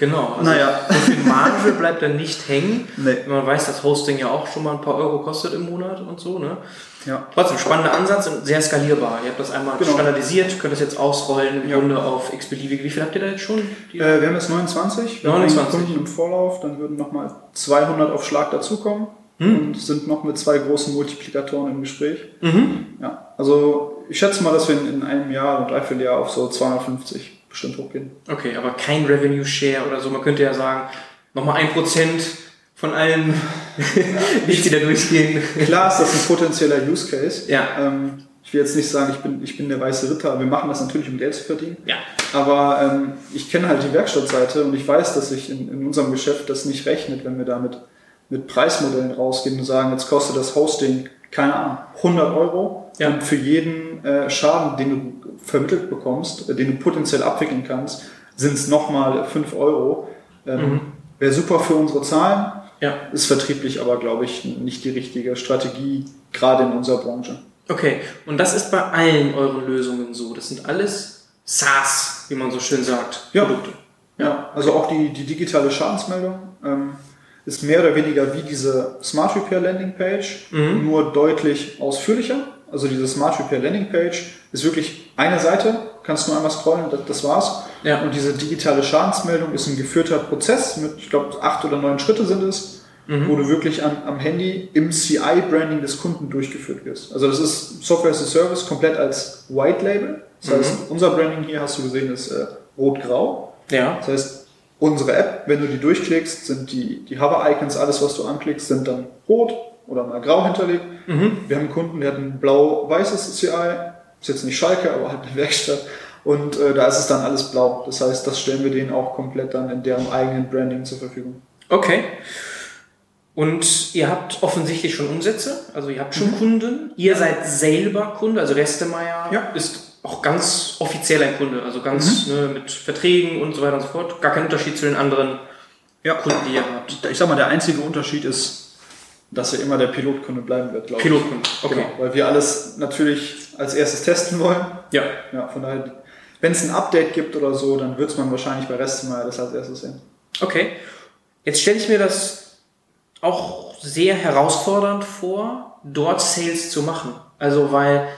Genau. Also naja. So viel Marge bleibt dann nicht hängen. Nee. Man weiß, dass Hosting ja auch schon mal ein paar Euro kostet im Monat und so. Ne? Ja. Trotzdem, spannender Ansatz und sehr skalierbar. Ihr habt das einmal genau. standardisiert, könnt das jetzt ausrollen im ja. Grunde auf x-beliebige. Wie viel habt ihr da jetzt schon? Äh, wir haben jetzt 29. Wir 29. haben Kunden im Vorlauf, dann würden nochmal 200 auf Schlag dazukommen. mhm. und sind noch mit zwei großen Multiplikatoren im Gespräch. Mhm. Ja, also ich schätze mal, dass wir in, einem Jahr, oder dreiviertel Jahr auf so 250 bestimmt hochgehen. Okay, aber kein Revenue Share oder so. Man könnte ja sagen, nochmal ein Prozent von allen Leads, die da durchgehen. Klar ist das ein potenzieller Use Case. Ja. Ähm, ich will jetzt nicht sagen, ich bin, ich bin der weiße Ritter, wir machen das natürlich, um Geld zu verdienen. Ja. Aber ähm, ich kenne halt die Werkstattseite und ich weiß, dass sich in, in unserem Geschäft das nicht rechnet, wenn wir da mit, mit Preismodellen rausgehen und sagen, jetzt kostet das Hosting, keine Ahnung, 100 Euro ja. und für jeden äh, Schaden, den du vermittelt bekommst, äh, den du potenziell abwickeln kannst, sind es nochmal 5 Euro. Ähm, mhm. Wäre super für unsere Zahlen, ja. ist vertrieblich aber, glaube ich, nicht die richtige Strategie, gerade in unserer Branche. Okay, und das ist bei allen euren Lösungen so. Das sind alles SaaS, wie man so schön sagt, ja. Produkte. Ja, also auch die, die digitale Schadensmeldung ähm, ist mehr oder weniger wie diese Smart Repair Landing Page, mhm. nur deutlich ausführlicher. Also diese Smart Repair Landing Page ist wirklich eine Seite, kannst nur einmal scrollen, das, das war's. Ja. Und diese digitale Schadensmeldung ist ein geführter Prozess mit, ich glaube, acht oder neun Schritte sind es mhm. wo du wirklich an, am Handy im CI-Branding des Kunden durchgeführt wirst. Also das ist Software as a Service komplett als White Label. Das heißt, mhm. unser Branding hier, hast du gesehen, ist äh, rot-grau. Ja. Das heißt, unsere App, wenn du die durchklickst, sind die, die Hover-Icons, alles, was du anklickst, sind dann rot oder mal grau hinterlegt. Mhm. Wir haben einen Kunden, der hat ein blau-weißes CI, ist jetzt nicht Schalke, aber halt eine Werkstatt. Und äh, da ist es dann alles blau. Das heißt, das stellen wir denen auch komplett dann in deren eigenen Branding zur Verfügung. Okay. Und ihr habt offensichtlich schon Umsätze, also ihr habt schon mhm. Kunden. Ihr seid selber Kunde, also Restemeier ja. ist auch ganz offiziell ein Kunde, also ganz mhm. ne, mit Verträgen und so weiter und so fort. Gar kein Unterschied zu den anderen ja. Kunden, die ihr habt. Ich sag mal, der einzige Unterschied ist, dass er immer der Pilotkunde bleiben wird, glaube ich. Pilotkunde, okay. Genau, weil wir alles natürlich als erstes testen wollen. Ja. Ja, von daher, wenn es ein Update gibt oder so, dann wird es man wahrscheinlich bei Restemeier das als erstes sehen. Okay. Jetzt stelle ich mir das auch sehr herausfordernd vor, dort Sales zu machen. Also weil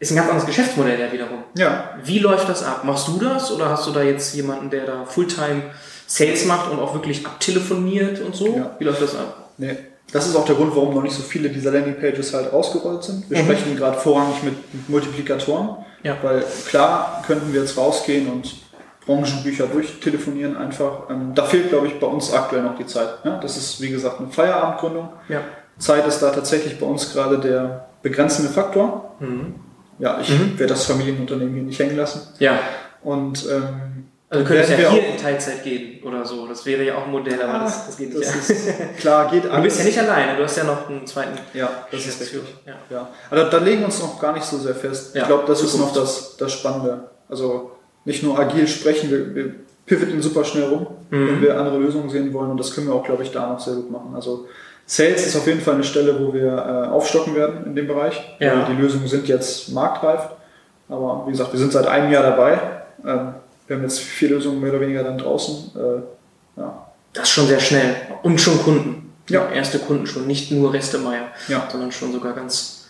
ist ein ganz anderes Geschäftsmodell ja wiederum. Ja. Wie läuft das ab? Machst du das oder hast du da jetzt jemanden, der da Fulltime Sales macht und auch wirklich abtelefoniert und so? Ja. Wie läuft das ab? Nee. Das ist auch der Grund, warum noch nicht so viele dieser Landingpages halt ausgerollt sind. Wir mhm. sprechen gerade vorrangig mit Multiplikatoren, ja. weil klar könnten wir jetzt rausgehen und Branchenbücher durchtelefonieren einfach. Ähm, da fehlt, glaube ich, bei uns aktuell noch die Zeit. Ja? Das ist, wie gesagt, eine Feierabendgründung. Ja. Zeit ist da tatsächlich bei uns gerade der begrenzende Faktor. Mhm. Ja, ich mhm. werde das Familienunternehmen hier nicht hängen lassen. Ja. Und ähm, also könnte es ja hier in Teilzeit gehen oder so. Das wäre ja auch ein Modell, aber das, das geht nicht. Das ist, klar, geht alles. Du bist ja nicht alleine, du hast ja noch einen zweiten. Ja, das ist richtig. Ja. ja. Also da legen wir uns noch gar nicht so sehr fest. Ja. Ich glaube, das ist noch das, das Spannende. Also nicht nur agil sprechen, wir, wir pivoten super schnell rum, mhm. wenn wir andere Lösungen sehen wollen und das können wir auch, glaube ich, da noch sehr gut machen. Also Sales ist auf jeden Fall eine Stelle, wo wir äh, aufstocken werden in dem Bereich. Ja. Die Lösungen sind jetzt marktreif, aber wie gesagt, wir sind seit einem Jahr dabei. Ähm, wir haben jetzt vier Lösungen mehr oder weniger dann draußen. Äh, ja. Das ist schon sehr schnell und schon Kunden. Ja. Erste Kunden schon, nicht nur Restemeier, ja. sondern schon sogar ganz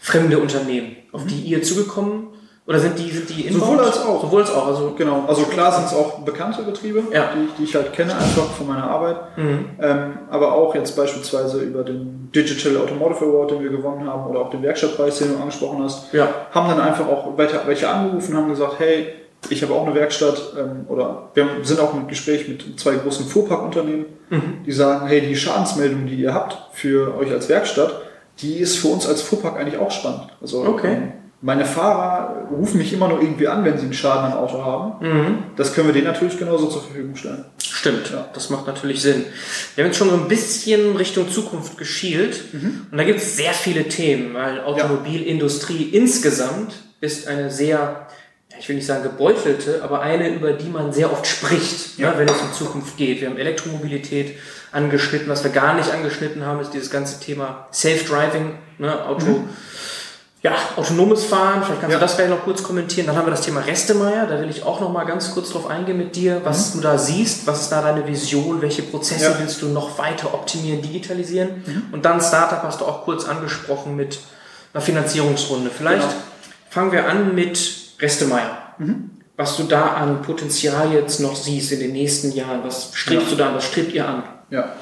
fremde Unternehmen, auf mhm. die ihr zugekommen oder sind die, sind die inbound? Sowohl als auch. Sowohl als auch. Also, genau. Also klar sind es auch bekannte Betriebe, ja. die, die ich halt kenne, einfach von meiner Arbeit. Mhm. Ähm, aber auch jetzt beispielsweise über den Digital Automotive Award, den wir gewonnen haben, oder auch den Werkstattpreis, den du angesprochen hast, ja. haben dann einfach auch welche, welche angerufen und haben gesagt, hey, ich habe auch eine Werkstatt ähm, oder wir sind auch im Gespräch mit zwei großen Fuhrparkunternehmen, mhm. die sagen, hey, die Schadensmeldung, die ihr habt für euch als Werkstatt, die ist für uns als Fuhrpark eigentlich auch spannend. Also okay. Ähm, meine Fahrer rufen mich immer nur irgendwie an, wenn sie einen Schaden am Auto haben. Mhm. Das können wir denen natürlich genauso zur Verfügung stellen. Stimmt, ja. das macht natürlich Sinn. Wir haben jetzt schon so ein bisschen Richtung Zukunft geschielt mhm. und da gibt es sehr viele Themen, weil Automobilindustrie ja. insgesamt ist eine sehr, ich will nicht sagen gebeutelte, aber eine, über die man sehr oft spricht, ja. ne, wenn es um Zukunft geht. Wir haben Elektromobilität angeschnitten, was wir gar nicht angeschnitten haben, ist dieses ganze Thema Self-Driving, ne, Auto. Mhm ja, autonomes Fahren, vielleicht kannst ja. du das gleich noch kurz kommentieren. Dann haben wir das Thema Restemeier, da will ich auch noch mal ganz kurz drauf eingehen mit dir, was mhm. du da siehst, was ist da deine Vision, welche Prozesse ja. willst du noch weiter optimieren, digitalisieren. Mhm. Und dann Startup hast du auch kurz angesprochen mit einer Finanzierungsrunde. Vielleicht genau. fangen wir an mit Restemeier. Mhm. Was du da an Potenzial jetzt noch siehst in den nächsten Jahren, was strebst ja. du da an, was strebt ihr an? Ja,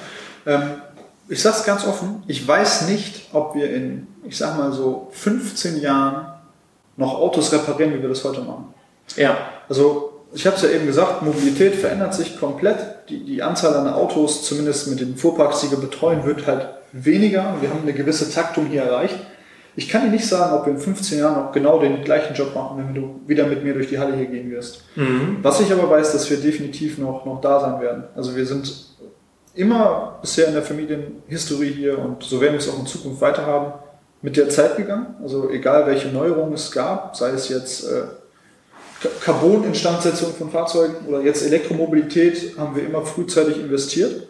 ähm, ich sag's ganz offen, ich weiß nicht, ob wir in, ich sag mal so 15 Jahren noch Autos reparieren, wie wir das heute machen. Ja. Also ich habe es ja eben gesagt, Mobilität verändert sich komplett. Die, die Anzahl an Autos, zumindest mit den Fuhrparks, die wir betreuen, wird halt weniger. Wir haben eine gewisse Taktung hier erreicht. Ich kann dir nicht sagen, ob wir in 15 Jahren auch genau den gleichen Job machen, wenn du wieder mit mir durch die Halle hier gehen wirst. Mhm. Was ich aber weiß, dass wir definitiv noch, noch da sein werden. Also wir sind immer bisher in der Familienhistorie hier und so werden wir es auch in Zukunft weiter haben, mit der Zeit gegangen. Also egal welche Neuerungen es gab, sei es jetzt äh, Carbon-Instandsetzung von Fahrzeugen oder jetzt Elektromobilität, haben wir immer frühzeitig investiert.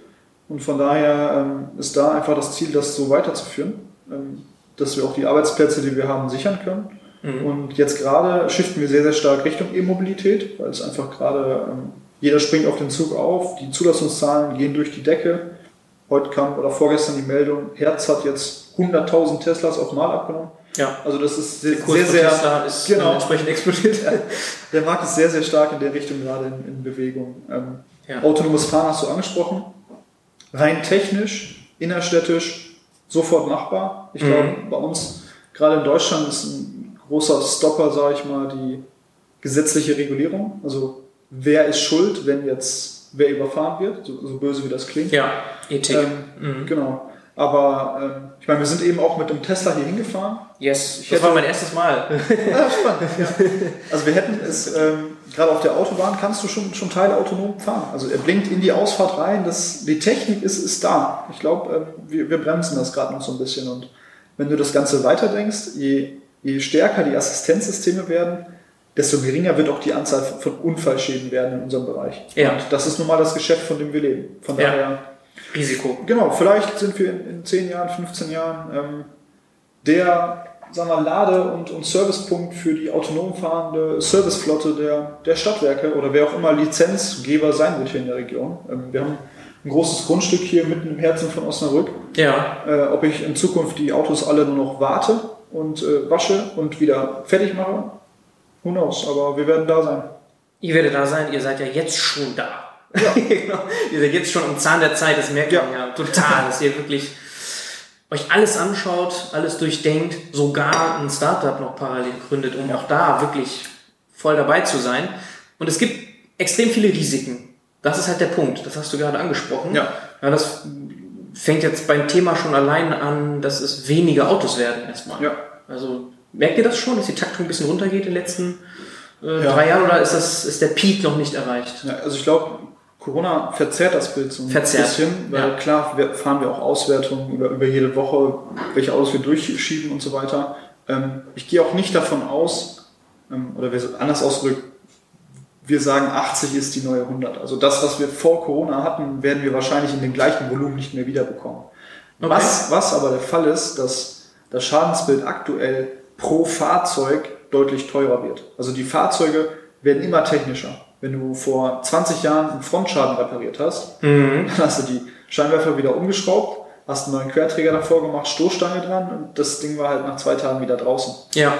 Und von daher ähm, ist da einfach das Ziel, das so weiterzuführen, ähm, dass wir auch die Arbeitsplätze, die wir haben, sichern können. Mhm. Und jetzt gerade shiften wir sehr, sehr stark Richtung E-Mobilität, weil es einfach gerade, ähm, jeder springt auf den Zug auf, die Zulassungszahlen gehen durch die Decke. Heute kam oder vorgestern die Meldung, Herz hat jetzt 100.000 Teslas auf Mal abgenommen. Ja. Also das ist sehr, sehr, sehr Tesla ist genau, entsprechend explodiert. Der Markt ist sehr, sehr stark in der Richtung gerade in, in Bewegung. Ähm, ja. Autonomes Fahren hast du angesprochen. Rein technisch, innerstädtisch, sofort machbar. Ich mhm. glaube, bei uns, gerade in Deutschland, ist ein großer Stopper, sage ich mal, die gesetzliche Regulierung. Also wer ist schuld, wenn jetzt wer überfahren wird, so, so böse wie das klingt. Ja, Ethik. Ähm, mhm. Genau. Aber ähm, ich meine, wir sind eben auch mit dem Tesla hier hingefahren. Yes, ich das war mein erstes Mal. ah, spannend. Ja. Also wir hätten es, ähm, gerade auf der Autobahn kannst du schon, schon Teile autonom fahren. Also er blinkt in die Ausfahrt rein, das, die Technik ist, ist da. Ich glaube, ähm, wir, wir bremsen das gerade noch so ein bisschen. Und wenn du das Ganze weiterdenkst, je, je stärker die Assistenzsysteme werden, desto geringer wird auch die Anzahl von Unfallschäden werden in unserem Bereich. Ja. Und das ist nun mal das Geschäft, von dem wir leben. Von ja. daher Risiko. Genau, vielleicht sind wir in, in 10 Jahren, 15 Jahren ähm, der sagen wir, Lade- und, und Servicepunkt für die autonom fahrende Serviceflotte der, der Stadtwerke oder wer auch immer Lizenzgeber sein wird hier in der Region. Ähm, wir haben ein großes Grundstück hier mitten im Herzen von Osnabrück. Ja. Äh, ob ich in Zukunft die Autos alle nur noch warte und äh, wasche und wieder fertig mache, who knows, aber wir werden da sein. Ihr werdet da sein, ihr seid ja jetzt schon da. Ja. genau. Ihr seid jetzt schon am Zahn der Zeit, das merkt ja. man ja total, dass ihr wirklich euch alles anschaut, alles durchdenkt, sogar ein Startup noch parallel gründet, um auch da wirklich voll dabei zu sein. Und es gibt extrem viele Risiken. Das ist halt der Punkt. Das hast du gerade angesprochen. Ja. ja das fängt jetzt beim Thema schon allein an, dass es weniger Autos werden erstmal. Ja. Also merkt ihr das schon, dass die Taktung ein bisschen runtergeht in den letzten äh, ja. drei Jahren oder ist das ist der Peak noch nicht erreicht? Ja, also ich glaube, Corona verzerrt das Bild so ein verzerrt. bisschen, weil ja. klar fahren wir auch Auswertungen über, über jede Woche, welche Autos wir durchschieben und so weiter. Ähm, ich gehe auch nicht davon aus, ähm, oder wir anders ausgedrückt, wir sagen 80 ist die neue 100. Also das, was wir vor Corona hatten, werden wir wahrscheinlich in dem gleichen Volumen nicht mehr wiederbekommen. Okay. Was, was aber der Fall ist, dass das Schadensbild aktuell pro Fahrzeug deutlich teurer wird. Also die Fahrzeuge werden immer technischer. Wenn du vor 20 Jahren einen Frontschaden repariert hast, mhm. dann hast du die Scheinwerfer wieder umgeschraubt, hast einen neuen Querträger davor gemacht, Stoßstange dran und das Ding war halt nach zwei Tagen wieder draußen. Ja.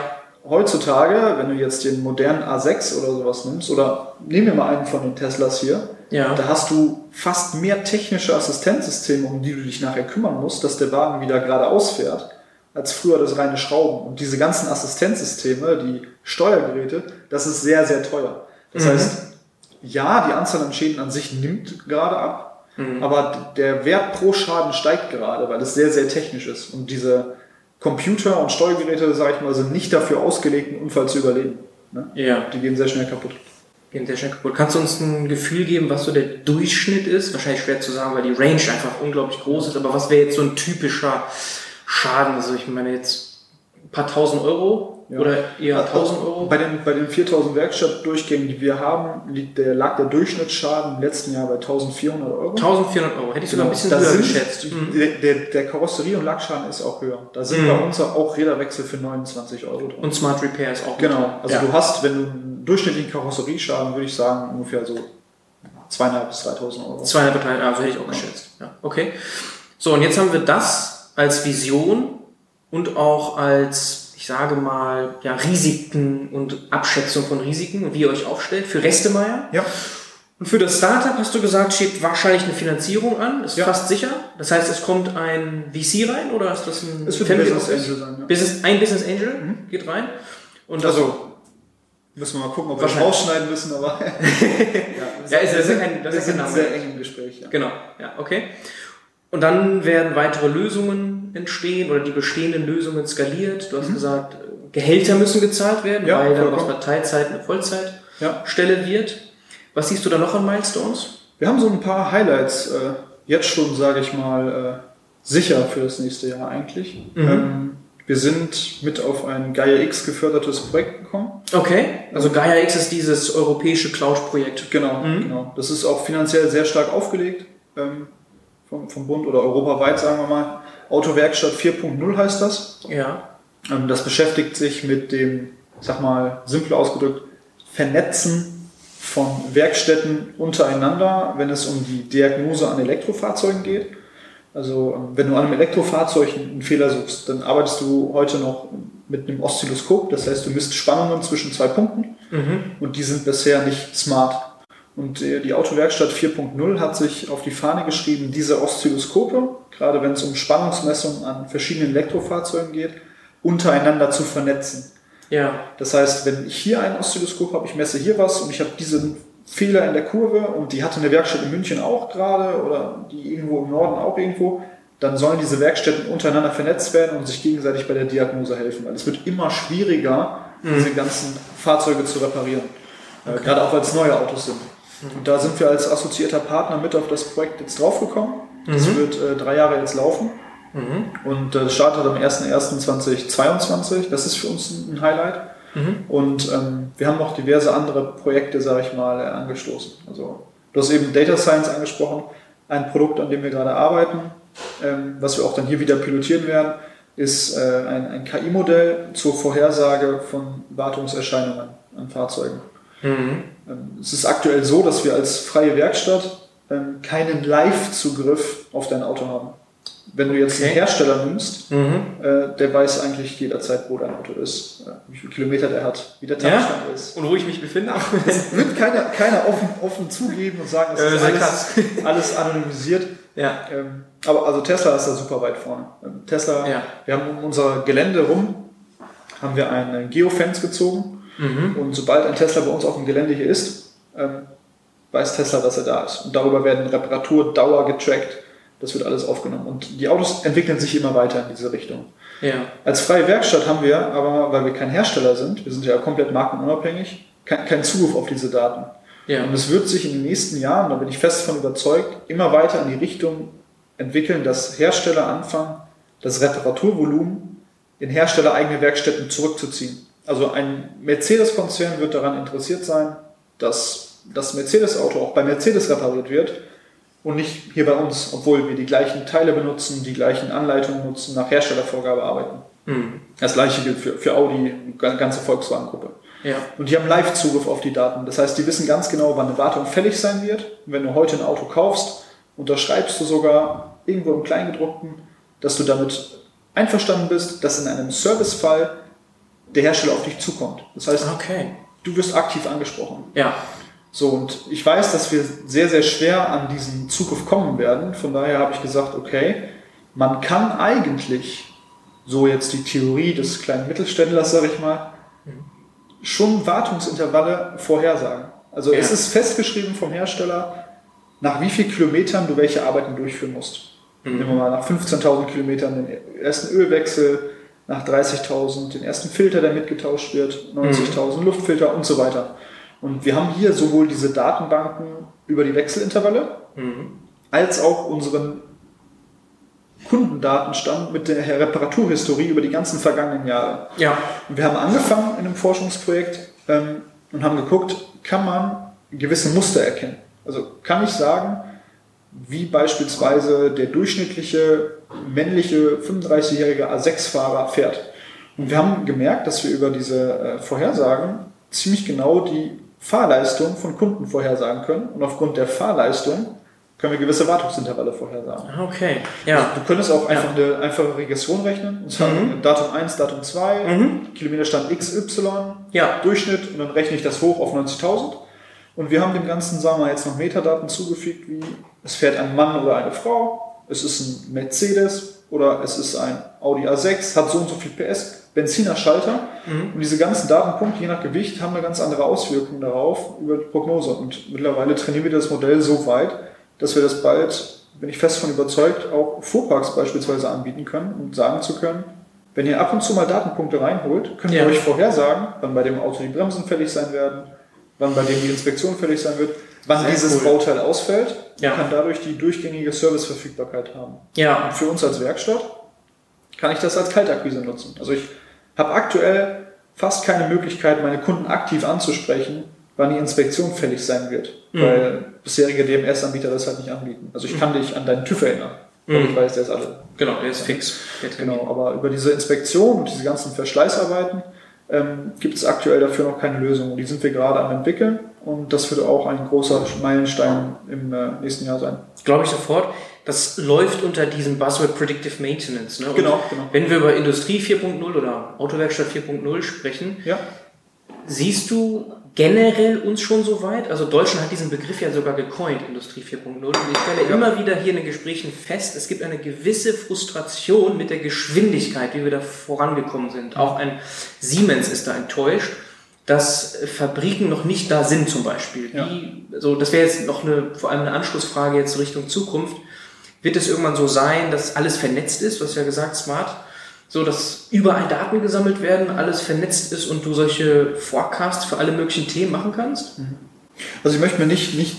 Heutzutage, wenn du jetzt den modernen A6 oder sowas nimmst, oder nehmen wir mal einen von den Teslas hier, ja. da hast du fast mehr technische Assistenzsysteme, um die du dich nachher kümmern musst, dass der Wagen wieder geradeaus fährt, als früher das reine Schrauben. Und diese ganzen Assistenzsysteme, die Steuergeräte, das ist sehr, sehr teuer. Das mhm. heißt, ja, die Anzahl an Schäden an sich nimmt gerade ab, mhm. aber der Wert pro Schaden steigt gerade, weil es sehr, sehr technisch ist. Und diese Computer und Steuergeräte, sage ich mal, sind nicht dafür ausgelegt, einen Unfall zu überleben. Ne? Ja. Die gehen sehr schnell kaputt. Gehen sehr schnell kaputt. Kannst du uns ein Gefühl geben, was so der Durchschnitt ist? Wahrscheinlich schwer zu sagen, weil die Range einfach unglaublich groß ist, aber was wäre jetzt so ein typischer Schaden? Also ich meine jetzt ein paar tausend Euro ja. Oder eher 1000 Euro? Bei den, bei den 4000 Werkstattdurchgängen, die wir haben, liegt der, lag der Durchschnittsschaden im letzten Jahr bei 1400 Euro. 1400 Euro, hätte ich sogar genau. ein bisschen höher sind, geschätzt. Der, der, der Karosserie- und Lackschaden ist auch höher. Da sind mhm. bei uns auch Räderwechsel für 29 Euro drin. Und Smart Repair ist auch Genau, also ja. du hast, wenn du einen durchschnittlichen Karosserieschaden, würde ich sagen, ungefähr so 2.500 bis 3.000 Euro. 2.500 bis 3.000, also hätte ich auch geschätzt. Ja, okay. So, und jetzt haben wir das als Vision und auch als sage mal, ja, Risiken und Abschätzung von Risiken und wie ihr euch aufstellt für Restemeier. Ja. Und für das Startup hast du gesagt, steht wahrscheinlich eine Finanzierung an, ist ja. fast sicher. Das heißt, es kommt ein VC rein oder ist das ein Family ein Business? Angel sein, ja. Business, ein Business Angel Mhm. geht rein. Und das, Also, müssen wir mal gucken, ob wir das rausschneiden müssen, aber. ja, Ja, ist ja wir sind, kein- das ist Name. sehr eng im Gespräch. Ja. Genau, ja, okay. Und dann werden weitere Lösungen entstehen oder die bestehenden Lösungen skaliert. Du hast gesagt, Gehälter müssen gezahlt werden, Mhm. Ja, weil dann aus einer Teilzeit eine Vollzeitstelle Ja. wird. Was siehst du da noch an Milestones? Wir haben so ein paar Highlights äh, jetzt schon, sage ich mal, äh, sicher für das nächste Jahr eigentlich. Mhm. Ähm, wir sind mit auf ein Gaia X gefördertes Projekt gekommen. Okay, also Gaia X ist dieses europäische Cloud-Projekt. Genau, Mhm. genau. Das ist auch finanziell sehr stark aufgelegt ähm, vom, vom Bund oder europaweit, sagen wir mal. Autowerkstatt 4.0 heißt das. Ja. Ähm, Das beschäftigt sich mit dem, ich sag mal, simpel ausgedrückt, Vernetzen von Werkstätten untereinander, wenn es um die Diagnose an Elektrofahrzeugen geht. Also ähm, wenn du an einem Elektrofahrzeug einen Fehler suchst, dann arbeitest du heute noch mit einem Oszilloskop. Das heißt, du misst Spannungen zwischen zwei Punkten Mhm. und die sind bisher nicht smart. Und äh, die Autowerkstatt 4.0 hat sich auf die Fahne geschrieben, diese Oszilloskope, gerade wenn es um Spannungsmessungen an verschiedenen Elektrofahrzeugen geht, untereinander zu vernetzen. Ja. Das heißt, wenn ich hier ein Oszilloskop habe, ich messe hier was und ich habe diesen Fehler in der Kurve und die hatte eine Werkstatt in München auch gerade oder die irgendwo im Norden auch irgendwo, dann sollen diese Werkstätten untereinander vernetzt werden und sich gegenseitig bei der Diagnose helfen. Weil es wird immer schwieriger, diese ganzen Fahrzeuge zu reparieren. Äh, Gerade auch weil es neue Autos sind. Und da sind wir als assoziierter Partner mit auf das Projekt jetzt draufgekommen. Das wird äh, drei Jahre jetzt laufen. Und äh, startet am 01.01.2022. Das ist für uns ein ein Highlight. Und ähm, wir haben noch diverse andere Projekte, sage ich mal, äh, angestoßen. Also du hast eben Data Science angesprochen, ein Produkt, an dem wir gerade arbeiten, ähm, was wir auch dann hier wieder pilotieren werden, ist äh, ein, ein KI-Modell zur Vorhersage von Wartungserscheinungen an Fahrzeugen. Mhm. Es ist aktuell so, dass wir als freie Werkstatt ähm, keinen Live-Zugriff auf dein Auto haben. Wenn du jetzt einen Okay. Hersteller nimmst, Mhm. äh, der weiß eigentlich jederzeit, wo dein Auto ist, äh, wie viele Kilometer der hat, wie der Ja? Tankstand ist. Und wo ich mich befinde? Das wird keiner, keiner offen, offen zugeben und sagen, es Äh, ist alles, alles anonymisiert. ja. Ähm, aber also Tesla ist da super weit vorne. Ähm, Tesla, Ja. wir haben um unser Gelände rum, haben wir einen Geofence gezogen. Mhm. Und sobald ein Tesla bei uns auf dem Gelände hier ist, ähm, weiß Tesla, dass er da ist. Und darüber werden Reparaturdauer getrackt. Das wird alles aufgenommen. Und die Autos entwickeln sich immer weiter in diese Richtung. Ja. Als freie Werkstatt haben wir aber, weil wir kein Hersteller sind, wir sind ja komplett markenunabhängig, kein- keinen Zugriff auf diese Daten. Ja. Und es wird sich in den nächsten Jahren, da bin ich fest davon überzeugt, immer weiter in die Richtung entwickeln, dass Hersteller anfangen, das Reparaturvolumen in herstellereigene Werkstätten zurückzuziehen. Also ein Mercedes-Konzern wird daran interessiert sein, dass das Mercedes-Auto auch bei Mercedes repariert wird und nicht hier bei uns, obwohl wir die gleichen Teile benutzen, die gleichen Anleitungen nutzen, nach Herstellervorgabe arbeiten. Mhm. Das gleiche gilt für, für Audi, die ganze Volkswagen-Gruppe. Ja. Und die haben Live-Zugriff auf die Daten. Das heißt, die wissen ganz genau, wann eine Wartung fällig sein wird. Und wenn du heute ein Auto kaufst, unterschreibst du sogar irgendwo im Kleingedruckten, dass du damit einverstanden bist, dass in einem Servicefall der Hersteller auf dich zukommt. Das heißt, Okay. du wirst aktiv angesprochen. Ja. So, und ich weiß, dass wir sehr, sehr schwer an diesen Zugriff kommen werden. Von daher habe ich gesagt, okay, man kann eigentlich, so jetzt die Theorie des kleinen Mittelständlers, sage ich mal, schon Wartungsintervalle vorhersagen. Also Ja. es ist festgeschrieben vom Hersteller, nach wie vielen Kilometern du welche Arbeiten durchführen musst. Nehmen wir mal nach 15.000 Kilometern den ersten Ölwechsel, nach 30.000 den ersten Filter, der mitgetauscht wird, 90.000 Luftfilter und so weiter. Und wir haben hier sowohl diese Datenbanken über die Wechselintervalle, als auch unseren Kundendatenstand mit der Reparaturhistorie über die ganzen vergangenen Jahre. Ja. Und wir haben angefangen in einem Forschungsprojekt ähm, und haben geguckt, kann man gewisse Muster erkennen. Also kann ich sagen, wie beispielsweise der durchschnittliche männliche 35-jährige A6-Fahrer fährt. Und wir haben gemerkt, dass wir über diese äh, Vorhersagen ziemlich genau die Fahrleistung von Kunden vorhersagen können. Und aufgrund der Fahrleistung können wir gewisse Wartungsintervalle vorhersagen. Ah, Okay. Ja. Du könntest auch einfach eine einfache Regression rechnen und sagen Datum 1, Datum 2, Mhm. Kilometerstand XY, Ja. Durchschnitt und dann rechne ich das hoch auf 90.000. Und wir haben dem Ganzen, sagen wir jetzt noch Metadaten zugefügt, wie es fährt ein Mann oder eine Frau, es ist ein Mercedes oder es ist ein Audi A6, hat so und so viel PS, Benziner Schalter. Mhm. Und diese ganzen Datenpunkte, je nach Gewicht, haben eine ganz andere Auswirkung darauf über die Prognose. Und mittlerweile trainieren wir das Modell so weit, dass wir das bald, bin ich fest von überzeugt, auch Fuhrparks beispielsweise anbieten können und sagen zu können, wenn ihr ab und zu mal Datenpunkte reinholt, könnt ihr ja. euch vorhersagen, wann bei dem Auto die Bremsen fällig sein werden, wann bei dem die Inspektion fällig sein wird, wann Sehr dieses cool. Bauteil ausfällt ja. und kann dadurch die durchgängige Serviceverfügbarkeit haben. Ja. Und für uns als Werkstatt kann ich das als Kaltakquise nutzen. Also ich habe aktuell fast keine Möglichkeit, meine Kunden aktiv anzusprechen, wann die Inspektion fällig sein wird, mhm. weil bisherige DMS-Anbieter das halt nicht anbieten. Also ich mhm. kann dich an deinen TÜV erinnern. Mhm. Ich weiß, der ist alle. Genau, der ist fix. Genau, aber über diese Inspektion und diese ganzen Verschleißarbeiten ähm, gibt es aktuell dafür noch keine Lösung. Die sind wir gerade am entwickeln und das wird auch ein großer Meilenstein im äh, nächsten Jahr sein. Glaube ich sofort. Das läuft unter diesem Buzzword Predictive Maintenance. Ne? Genau, genau. Wenn wir über Industrie 4.0 oder Autowerkstatt 4.0 sprechen, ja. siehst du generell uns schon so weit? Also Deutschland hat diesen Begriff ja sogar gecoint, Industrie 4.0. Und ich stelle ja. immer wieder hier in den Gesprächen fest, es gibt eine gewisse Frustration mit der Geschwindigkeit, wie wir da vorangekommen sind. Auch ein Siemens ist da enttäuscht, dass Fabriken noch nicht da sind zum Beispiel. Ja. Die, so, das wäre jetzt noch eine, vor allem eine Anschlussfrage jetzt Richtung Zukunft. Wird es irgendwann so sein, dass alles vernetzt ist? Hast ja gesagt, smart so dass überall Daten gesammelt werden, alles vernetzt ist und du solche Forecasts für alle möglichen Themen machen kannst? Mhm. Also ich möchte mir nicht, nicht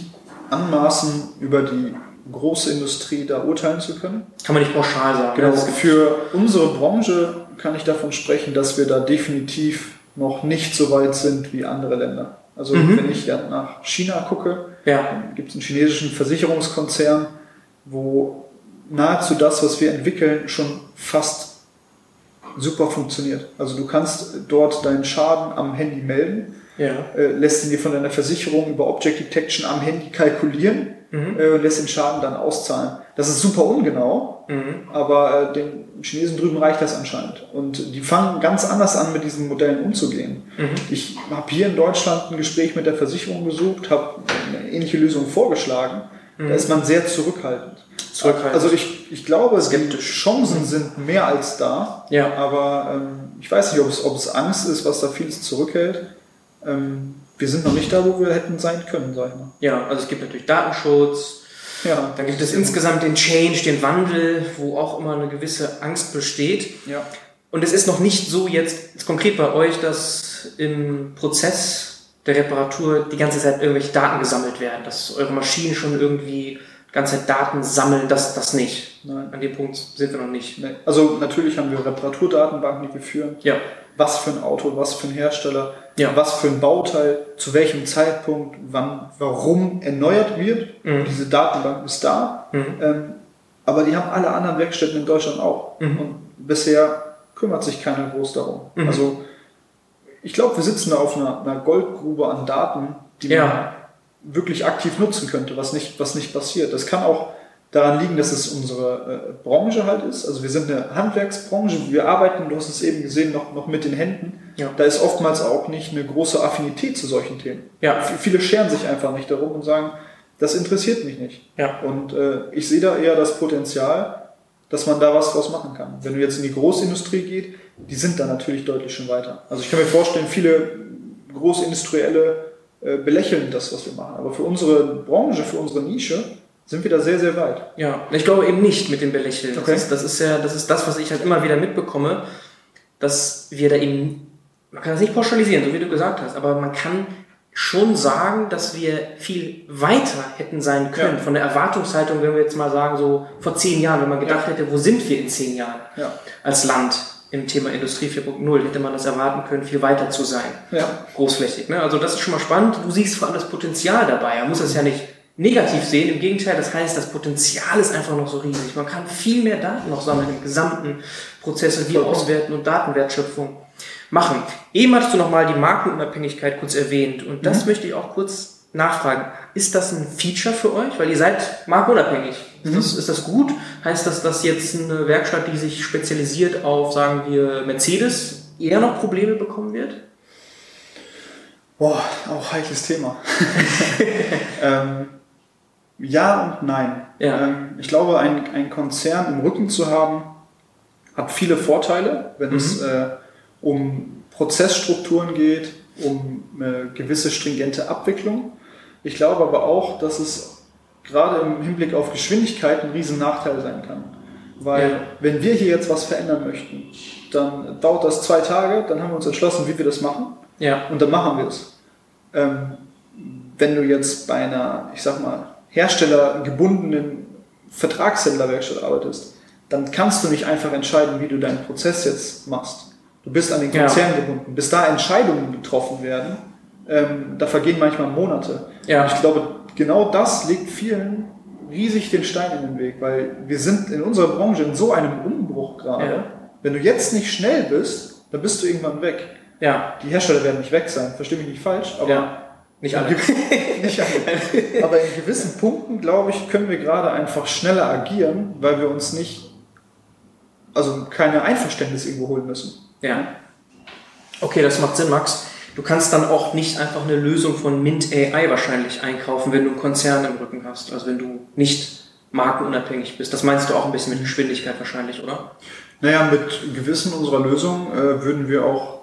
anmaßen, über die große Industrie da urteilen zu können. Kann man nicht pauschal sagen. Genau, für unsere Branche kann ich davon sprechen, dass wir da definitiv noch nicht so weit sind wie andere Länder. Also mhm. wenn ich ja nach China gucke, ja. gibt es einen chinesischen Versicherungskonzern, wo nahezu das, was wir entwickeln, schon fast super funktioniert. Also du kannst dort deinen Schaden am Handy melden, ja. äh, lässt ihn dir von deiner Versicherung über Object Detection am Handy kalkulieren mhm. äh, und lässt den Schaden dann auszahlen. Das ist super ungenau, mhm. aber äh, den Chinesen drüben reicht das anscheinend. Und die fangen ganz anders an, mit diesen Modellen umzugehen. Mhm. Ich habe hier in Deutschland ein Gespräch mit der Versicherung gesucht, habe eine ähnliche Lösung vorgeschlagen. Da mhm. ist man sehr zurückhaltend zurückhaltend. Also ich, ich glaube, Skeptisch. die Chancen sind mehr als da. Ja. Aber ähm, ich weiß nicht, ob es, ob es Angst ist, was da vieles zurückhält. Ähm, wir sind noch nicht da, wo wir hätten sein können, sag ich mal. Ja, also es gibt natürlich Datenschutz. Ja, dann gibt es insgesamt den Change, den Wandel, wo auch immer eine gewisse Angst besteht. Ja. Und es ist noch nicht so jetzt, konkret bei euch, dass im Prozess der Reparatur die ganze Zeit irgendwelche Daten gesammelt werden, dass eure Maschinen schon irgendwie ganze Daten sammeln, das, das nicht. Nein. An dem Punkt sind wir noch nicht. Nee. Also natürlich haben wir Reparaturdatenbanken, die wir führen. Ja. Was für ein Auto, was für ein Hersteller, ja. was für ein Bauteil, zu welchem Zeitpunkt, wann, warum erneuert wird. Mhm. Diese Datenbank ist da. Mhm. Ähm, aber die haben alle anderen Werkstätten in Deutschland auch. Mhm. Und bisher kümmert sich keiner groß darum. Mhm. Also ich glaube, wir sitzen da auf einer, einer Goldgrube an Daten, die ja. man wirklich aktiv nutzen könnte, was nicht, was nicht passiert. Das kann auch daran liegen, dass es unsere äh, Branche halt ist. Also wir sind eine Handwerksbranche, wir arbeiten, du hast es eben gesehen, noch, noch mit den Händen. Ja. Da ist oftmals auch nicht eine große Affinität zu solchen Themen. Ja. Viele scheren sich einfach nicht darum und sagen, das interessiert mich nicht. Ja. Und äh, ich sehe da eher das Potenzial, dass man da was draus machen kann. Wenn du jetzt in die Großindustrie geht, die sind da natürlich deutlich schon weiter. Also ich kann mir vorstellen, viele Großindustrielle äh, belächeln das, was wir machen. Aber für unsere Branche, für unsere Nische, sind wir da sehr, sehr weit. Ja, ich glaube eben nicht mit dem Belächeln. Okay. Das, ist, das ist ja, das ist das, was ich halt immer wieder mitbekomme, dass wir da eben, man kann das nicht pauschalisieren, so wie du gesagt hast, aber man kann schon sagen, dass wir viel weiter hätten sein können ja. von der Erwartungshaltung, wenn wir jetzt mal sagen, so vor zehn Jahren, wenn man gedacht ja. hätte, wo sind wir in zehn Jahren ja. als Land? im Thema Industrie 4.0 hätte man das erwarten können, viel weiter zu sein. Großflächig. Ne? Also das ist schon mal spannend. Du siehst vor allem das Potenzial dabei. Man muss das ja nicht negativ sehen. Im Gegenteil, das heißt, das Potenzial ist einfach noch so riesig. Man kann viel mehr Daten noch sammeln im gesamten Prozess und die auswerten und Datenwertschöpfung machen. Eben hattest du nochmal die Markenunabhängigkeit kurz erwähnt und das mhm. möchte ich auch kurz nachfragen, ist das ein Feature für euch? Weil ihr seid markenunabhängig. Ist, mhm. das, ist das gut? Heißt das, dass jetzt eine Werkstatt, die sich spezialisiert auf, sagen wir, Mercedes, eher noch Probleme bekommen wird? Boah, auch heikles Thema. ähm, Ja und nein. Ja. Ähm, ich glaube, ein, ein Konzern im Rücken zu haben, hat viele Vorteile, wenn es äh, um Prozessstrukturen geht, um äh, gewisse stringente Abwicklung. Ich glaube aber auch, dass es gerade im Hinblick auf Geschwindigkeit ein riesen Nachteil sein kann. Weil Ja. wenn wir hier jetzt was verändern möchten, dann dauert das zwei Tage, dann haben wir uns entschlossen, wie wir das machen Ja. und dann machen wir es. Ähm, wenn du jetzt bei einer, ich sag mal, herstellergebundenen Vertragshändlerwerkstatt arbeitest, dann kannst du nicht einfach entscheiden, wie du deinen Prozess jetzt machst. Du bist an den Ja. Konzern gebunden. Bis da Entscheidungen getroffen werden, ähm, da vergehen manchmal Monate. Ja. Und ich glaube, genau das legt vielen riesig den Stein in den Weg, weil wir sind in unserer Branche in so einem Umbruch gerade. Ja. Wenn du jetzt nicht schnell bist, dann bist du irgendwann weg. Ja. Die Hersteller werden nicht weg sein, verstehe mich nicht falsch, aber ja. Nicht alle. nicht alle. Aber in gewissen Punkten, glaube ich, können wir gerade einfach schneller agieren, weil wir uns nicht, also keine Einverständnis irgendwo holen müssen. Ja. Okay, das macht Sinn, Max. Du kannst dann auch nicht einfach eine Lösung von Mint AI wahrscheinlich einkaufen, wenn du einen Konzern im Rücken hast. Also wenn du nicht markenunabhängig bist. Das meinst du auch ein bisschen mit Geschwindigkeit wahrscheinlich, oder? Naja, mit gewissen unserer Lösungen äh, würden wir auch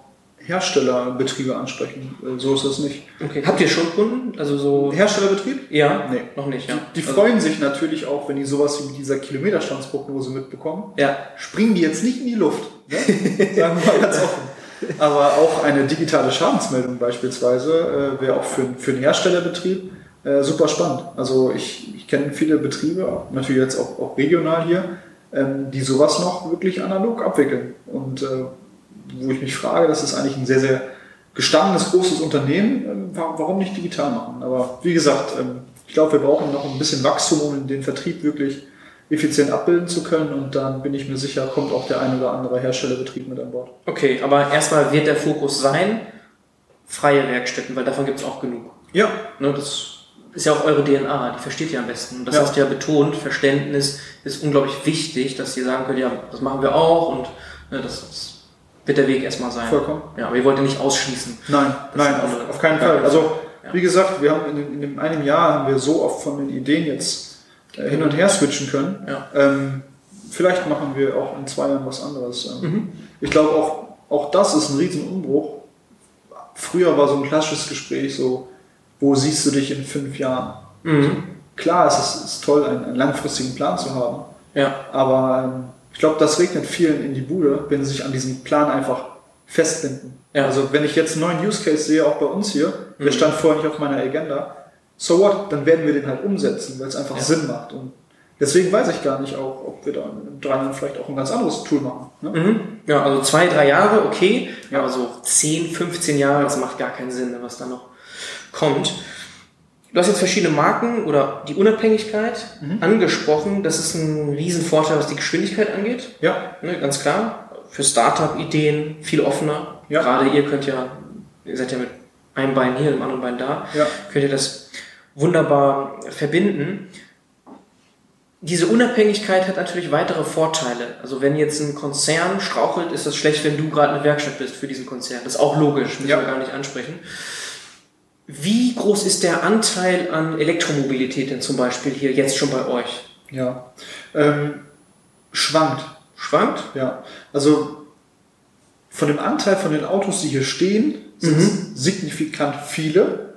Herstellerbetriebe ansprechen. Äh, so ist das nicht. Okay. Habt ihr schon Kunden? Also so. Herstellerbetrieb? Ja? Nee. Noch nicht, ja. Die Also- freuen sich natürlich auch, wenn die sowas wie dieser Kilometerstandsprognose mitbekommen. Ja. springen die jetzt nicht in die Luft. Ne? Sagen wir mal ganz offen. Aber auch eine digitale Schadensmeldung beispielsweise äh, wäre auch für, für einen Herstellerbetrieb äh, super spannend. Also ich, ich kenne viele Betriebe, natürlich jetzt auch, auch regional hier, ähm, die sowas noch wirklich analog abwickeln. Und äh, wo ich mich frage, das ist eigentlich ein sehr, sehr gestandenes, großes Unternehmen, ähm, wa- warum nicht digital machen? Aber wie gesagt, ähm, ich glaube, wir brauchen noch ein bisschen Wachstum, um den Vertrieb wirklich effizient abbilden zu können und dann bin ich mir sicher, kommt auch der ein oder andere Herstellerbetrieb mit an Bord. Okay, aber erstmal wird der Fokus sein, freie Werkstätten, weil davon gibt es auch genug. Ja, Ne, das ist ja auch eure DNA, die versteht ihr am besten. Und das Ja. hast du ja betont, Verständnis ist unglaublich wichtig, dass ihr sagen könnt, ja, das machen wir auch und ne, das, das wird der Weg erstmal sein. vollkommen. Ja, aber ihr wollt ja nicht ausschließen. Nein, nein, auf, auf keinen. Fall. Also, Ja. wie gesagt, wir haben in, dem- in dem einem Jahr haben wir so oft von den Ideen jetzt äh, hin und her switchen können. Ja. Ähm, vielleicht machen wir auch in zwei Jahren was anderes. Ähm, Mhm. Ich glaube, auch, auch das ist ein Riesenumbruch. Früher war so ein klassisches Gespräch so, wo siehst du dich in fünf Jahren? Mhm. Klar, es ist, ist toll, einen, einen langfristigen Plan zu haben. Ja, Aber ähm, ich glaube, das regnet vielen in die Bude, wenn sie sich an diesen Plan einfach festbinden. Ja. Also wenn ich jetzt einen neuen Use Case sehe, auch bei uns hier, der Mhm. stand vorher nicht auf meiner Agenda, so what, dann werden wir den halt umsetzen, weil es einfach Ja. Sinn macht. Und deswegen weiß ich gar nicht auch, ob wir da in drei Jahren vielleicht auch ein ganz anderes Tool machen. Ne? mhm. ja, also zwei, drei Jahre, okay, Ja. aber so 10, 15 Jahre, das macht gar keinen Sinn, ne, was da noch kommt. Du hast jetzt verschiedene Marken oder die Unabhängigkeit Mhm. angesprochen. Das ist ein Riesenvorteil, was die Geschwindigkeit angeht. Ja, Ne, ganz klar. Für Startup-Ideen viel offener. Ja. Gerade ihr könnt ja, ihr seid ja mit einem Bein hier, dem anderen Bein da, ja, könnt ihr das wunderbar verbinden. Diese Unabhängigkeit hat natürlich weitere Vorteile. Also wenn jetzt ein Konzern strauchelt, ist das schlecht, wenn du gerade eine Werkstatt bist für diesen Konzern. Das ist auch logisch, müssen Ja. wir gar nicht ansprechen. Wie groß ist der Anteil an Elektromobilität denn zum Beispiel hier jetzt schon bei euch? ja. Ähm, schwankt. Schwankt? Ja, also von dem Anteil von den Autos, die hier stehen, sind es signifikant viele,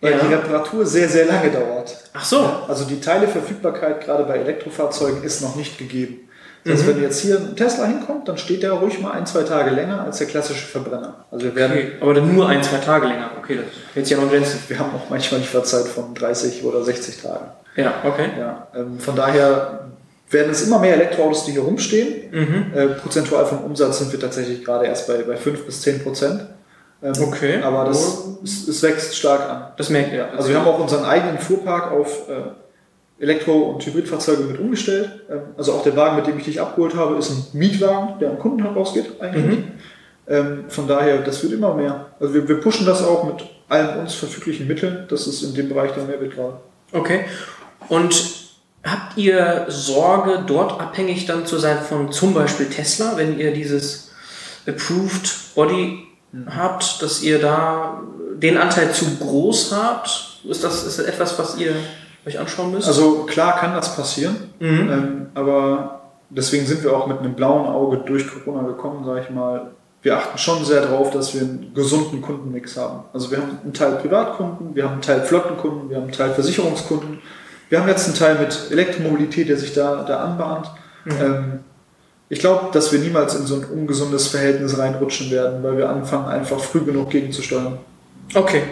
weil Mhm. Ja. die Reparatur sehr, sehr lange dauert. Ach so. Also die Teileverfügbarkeit gerade bei Elektrofahrzeugen ist noch nicht gegeben. Das heißt, Mhm. wenn jetzt hier ein Tesla hinkommt, dann steht der ruhig mal ein, zwei Tage länger als der klassische Verbrenner. Also wir werden, Okay, aber dann nur ein, zwei Tage länger. Okay, das hält ja noch Grenzen. wir haben auch manchmal Lieferzeit von 30 oder 60 Tagen. Ja, okay. Ja, ähm, von daher werden es immer mehr Elektroautos, die hier rumstehen. Mhm. Äh, prozentual vom Umsatz sind wir tatsächlich gerade erst bei, bei 5 bis 10 Prozent. Ähm, Okay. Aber das, es, es wächst stark an. Das merkt ihr. Ja, also wir haben auch unseren eigenen Fuhrpark auf äh, Elektro- und Hybridfahrzeuge mit umgestellt. Ähm, also auch der Wagen, mit dem ich dich abgeholt habe, ist ein Mietwagen, der am Kunden herausgeht eigentlich. Mhm. Ähm, von daher, das wird immer mehr. Also wir, wir pushen das auch mit allen uns verfüglichen Mitteln. Das ist in dem Bereich der mehr wird gerade. Okay. Und habt ihr Sorge, dort abhängig dann zu sein von zum Beispiel Tesla, wenn ihr dieses Approved Body habt, dass ihr da den Anteil zu groß habt? Ist das, ist das etwas, was ihr euch anschauen müsst? Also klar kann das passieren, mhm. ähm, aber deswegen sind wir auch mit einem blauen Auge durch Corona gekommen, sage ich mal. Wir achten schon sehr darauf, dass wir einen gesunden Kundenmix haben. Also wir haben einen Teil Privatkunden, wir haben einen Teil Flottenkunden, wir haben einen Teil Versicherungskunden. Wir haben jetzt einen Teil mit Elektromobilität, der sich da, da anbahnt. Mhm. Ähm, ich glaube, dass wir niemals in so ein ungesundes Verhältnis reinrutschen werden, weil wir anfangen, einfach früh genug gegenzusteuern. Okay.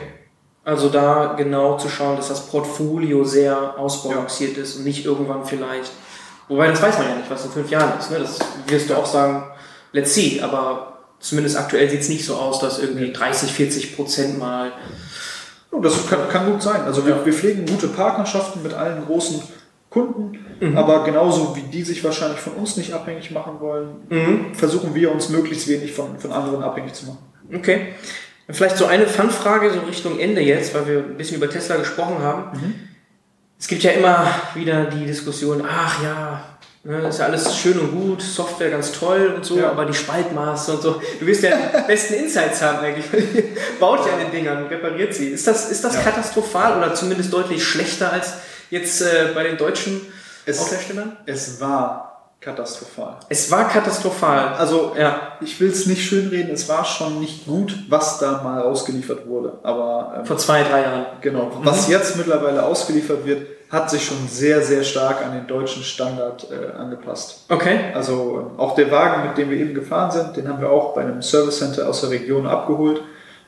Also da genau zu schauen, dass das Portfolio sehr ausbalanciert ja. ist und nicht irgendwann vielleicht. Wobei, das weiß man ja nicht, was in fünf Jahren ist. Ne? Das wirst du auch sagen, let's see. Aber zumindest aktuell sieht es nicht so aus, dass irgendwie 30, 40 Prozent mal. Das kann, kann gut sein. Also wir, ja. wir pflegen gute Partnerschaften mit allen großen Kunden, mhm. aber genauso wie die sich wahrscheinlich von uns nicht abhängig machen wollen, mhm. versuchen wir uns möglichst wenig von, von anderen abhängig zu machen. Okay. Vielleicht so eine Fanfrage so Richtung Ende jetzt, weil wir ein bisschen über Tesla gesprochen haben. Mhm. Es gibt ja immer wieder die Diskussion, ach ja, ne, ist ja alles schön und gut, Software ganz toll und so, ja. aber die Spaltmaße und so. Du wirst ja die besten Insights haben eigentlich. Baut ja an den Dingern, repariert sie. Ist das, ist das ja. katastrophal oder zumindest deutlich schlechter als jetzt äh, bei den deutschen es, Autoherstellern? Es war katastrophal. Es war katastrophal. Also, ja. ich will es nicht schönreden, es war schon nicht gut, was da mal ausgeliefert wurde. Aber ähm, vor zwei, drei Jahren. Genau. Mhm. Was jetzt mittlerweile ausgeliefert wird, hat sich schon sehr, sehr stark an den deutschen Standard äh, angepasst. Okay. Also auch der Wagen, mit dem wir eben gefahren sind, den haben wir auch bei einem Service Center aus der Region abgeholt.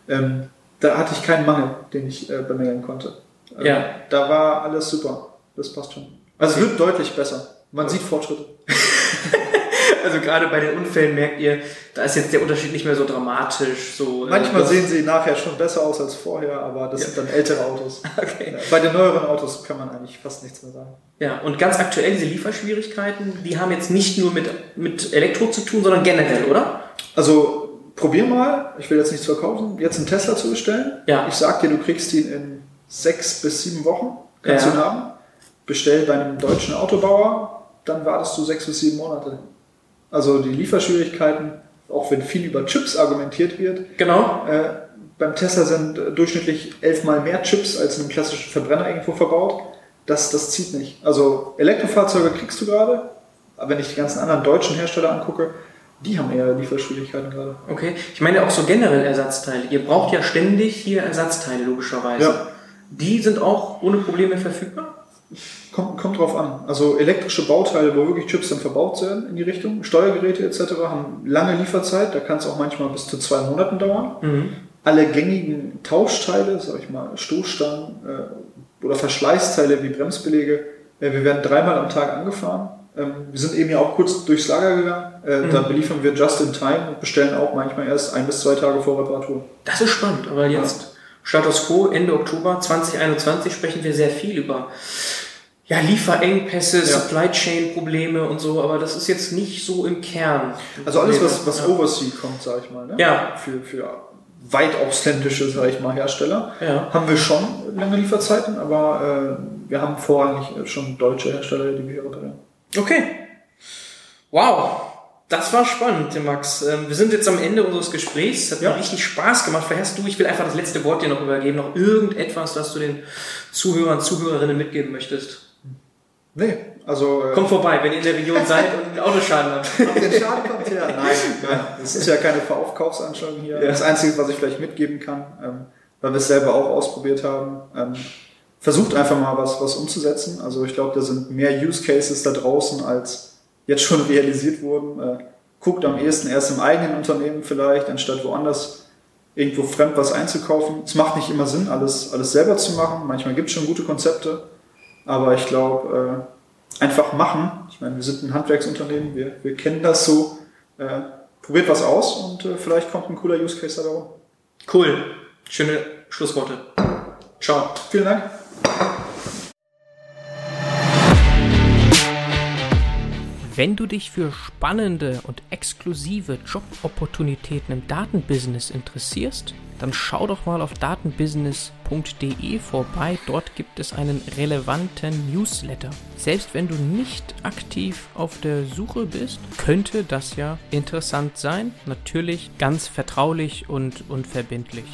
Ähm, da hatte ich keinen Mangel, den ich äh, bemängeln konnte. Ähm, ja. Da war alles super. Das passt schon. Also es wird deutlich besser. Man sieht Fortschritte. also gerade bei den Unfällen merkt ihr, da ist jetzt der Unterschied nicht mehr so dramatisch. So, äh, Manchmal sehen sie nachher schon besser aus als vorher, aber das ja. sind dann ältere Autos. Okay. Bei den neueren Autos kann man eigentlich fast nichts mehr sagen. Ja, und ganz aktuell diese Lieferschwierigkeiten, die haben jetzt nicht nur mit, mit Elektro zu tun, sondern generell, oder? Also probier mal, ich will jetzt nichts verkaufen, jetzt einen Tesla zu bestellen. Ja. Ich sag dir, du kriegst ihn in sechs bis sieben Wochen, kannst ja. du ihn haben. Bestell bei einem deutschen Autobauer, dann wartest du sechs bis sieben Monate. Also die Lieferschwierigkeiten, auch wenn viel über Chips argumentiert wird. Genau. Äh, beim Tesla sind durchschnittlich elfmal mehr Chips als in einem klassischen Verbrenner irgendwo verbaut. Das, das zieht nicht. Also Elektrofahrzeuge kriegst du gerade, aber wenn ich die ganzen anderen deutschen Hersteller angucke, die haben eher Lieferschwierigkeiten gerade. Okay, ich meine auch so generell Ersatzteile. Ihr braucht ja ständig hier Ersatzteile, logischerweise. Ja. Die sind auch ohne Probleme verfügbar? Kommt, kommt drauf an. Also elektrische Bauteile, wo wirklich Chips dann verbaut werden in die Richtung, Steuergeräte etc. haben lange Lieferzeit, da kann es auch manchmal bis zu zwei Monaten dauern. Mhm. Alle gängigen Tauschteile, sag ich mal, Stoßstangen äh, oder Verschleißteile wie Bremsbeläge, äh, wir werden dreimal am Tag angefahren. Ähm, wir sind eben ja auch kurz durchs Lager gegangen. Äh, mhm. Da beliefern wir just in time und bestellen auch manchmal erst ein bis zwei Tage vor Reparatur. Das ist spannend, aber jetzt ja. Status Quo Ende Oktober 2021 sprechen wir sehr viel über ja, Lieferengpässe, ja. Supply Chain Probleme und so, aber das ist jetzt nicht so im Kern. Also alles, was, was ja. Oversea kommt, sage ich mal, ne? ja. für, für weit ausländische, sage ich mal, Hersteller, ja. haben wir schon lange Lieferzeiten, aber äh, wir haben vorrangig schon deutsche Hersteller, die wir hier reparieren. Okay. Wow. Das war spannend, Max. Ähm, wir sind jetzt am Ende unseres Gesprächs. Hat ja. mir richtig Spaß gemacht. Hast du, ich will einfach das letzte Wort dir noch übergeben, noch irgendetwas, das du den Zuhörern, Zuhörerinnen mitgeben möchtest. Nee, also. Äh, Kommt vorbei, wenn ihr in der Region seid und einen Autoschaden habt. den Schaden kommt her. Nein, nein. Das ist ja keine Verkaufsanschauung hier. Ja. Das Einzige, was ich vielleicht mitgeben kann, ähm, weil wir es selber auch ausprobiert haben, ähm, versucht einfach mal was, was umzusetzen. Also ich glaube, da sind mehr Use Cases da draußen, als jetzt schon realisiert wurden. Äh, guckt am ehesten erst im eigenen Unternehmen vielleicht, anstatt woanders irgendwo fremd was einzukaufen. Es macht nicht immer Sinn, alles, alles selber zu machen. Manchmal gibt es schon gute Konzepte. Aber ich glaube, äh, einfach machen. Ich meine, wir sind ein Handwerksunternehmen, wir, wir kennen das so. Äh, probiert was aus und äh, vielleicht kommt ein cooler Use Case dabei rum. Cool. Schöne Schlussworte. Ciao. Vielen Dank. Wenn du dich für spannende und exklusive Jobopportunitäten im Datenbusiness interessierst, dann schau doch mal auf datenbusiness.de vorbei. Dort gibt es einen relevanten Newsletter. Selbst wenn du nicht aktiv auf der Suche bist, könnte das ja interessant sein. Natürlich ganz vertraulich und unverbindlich.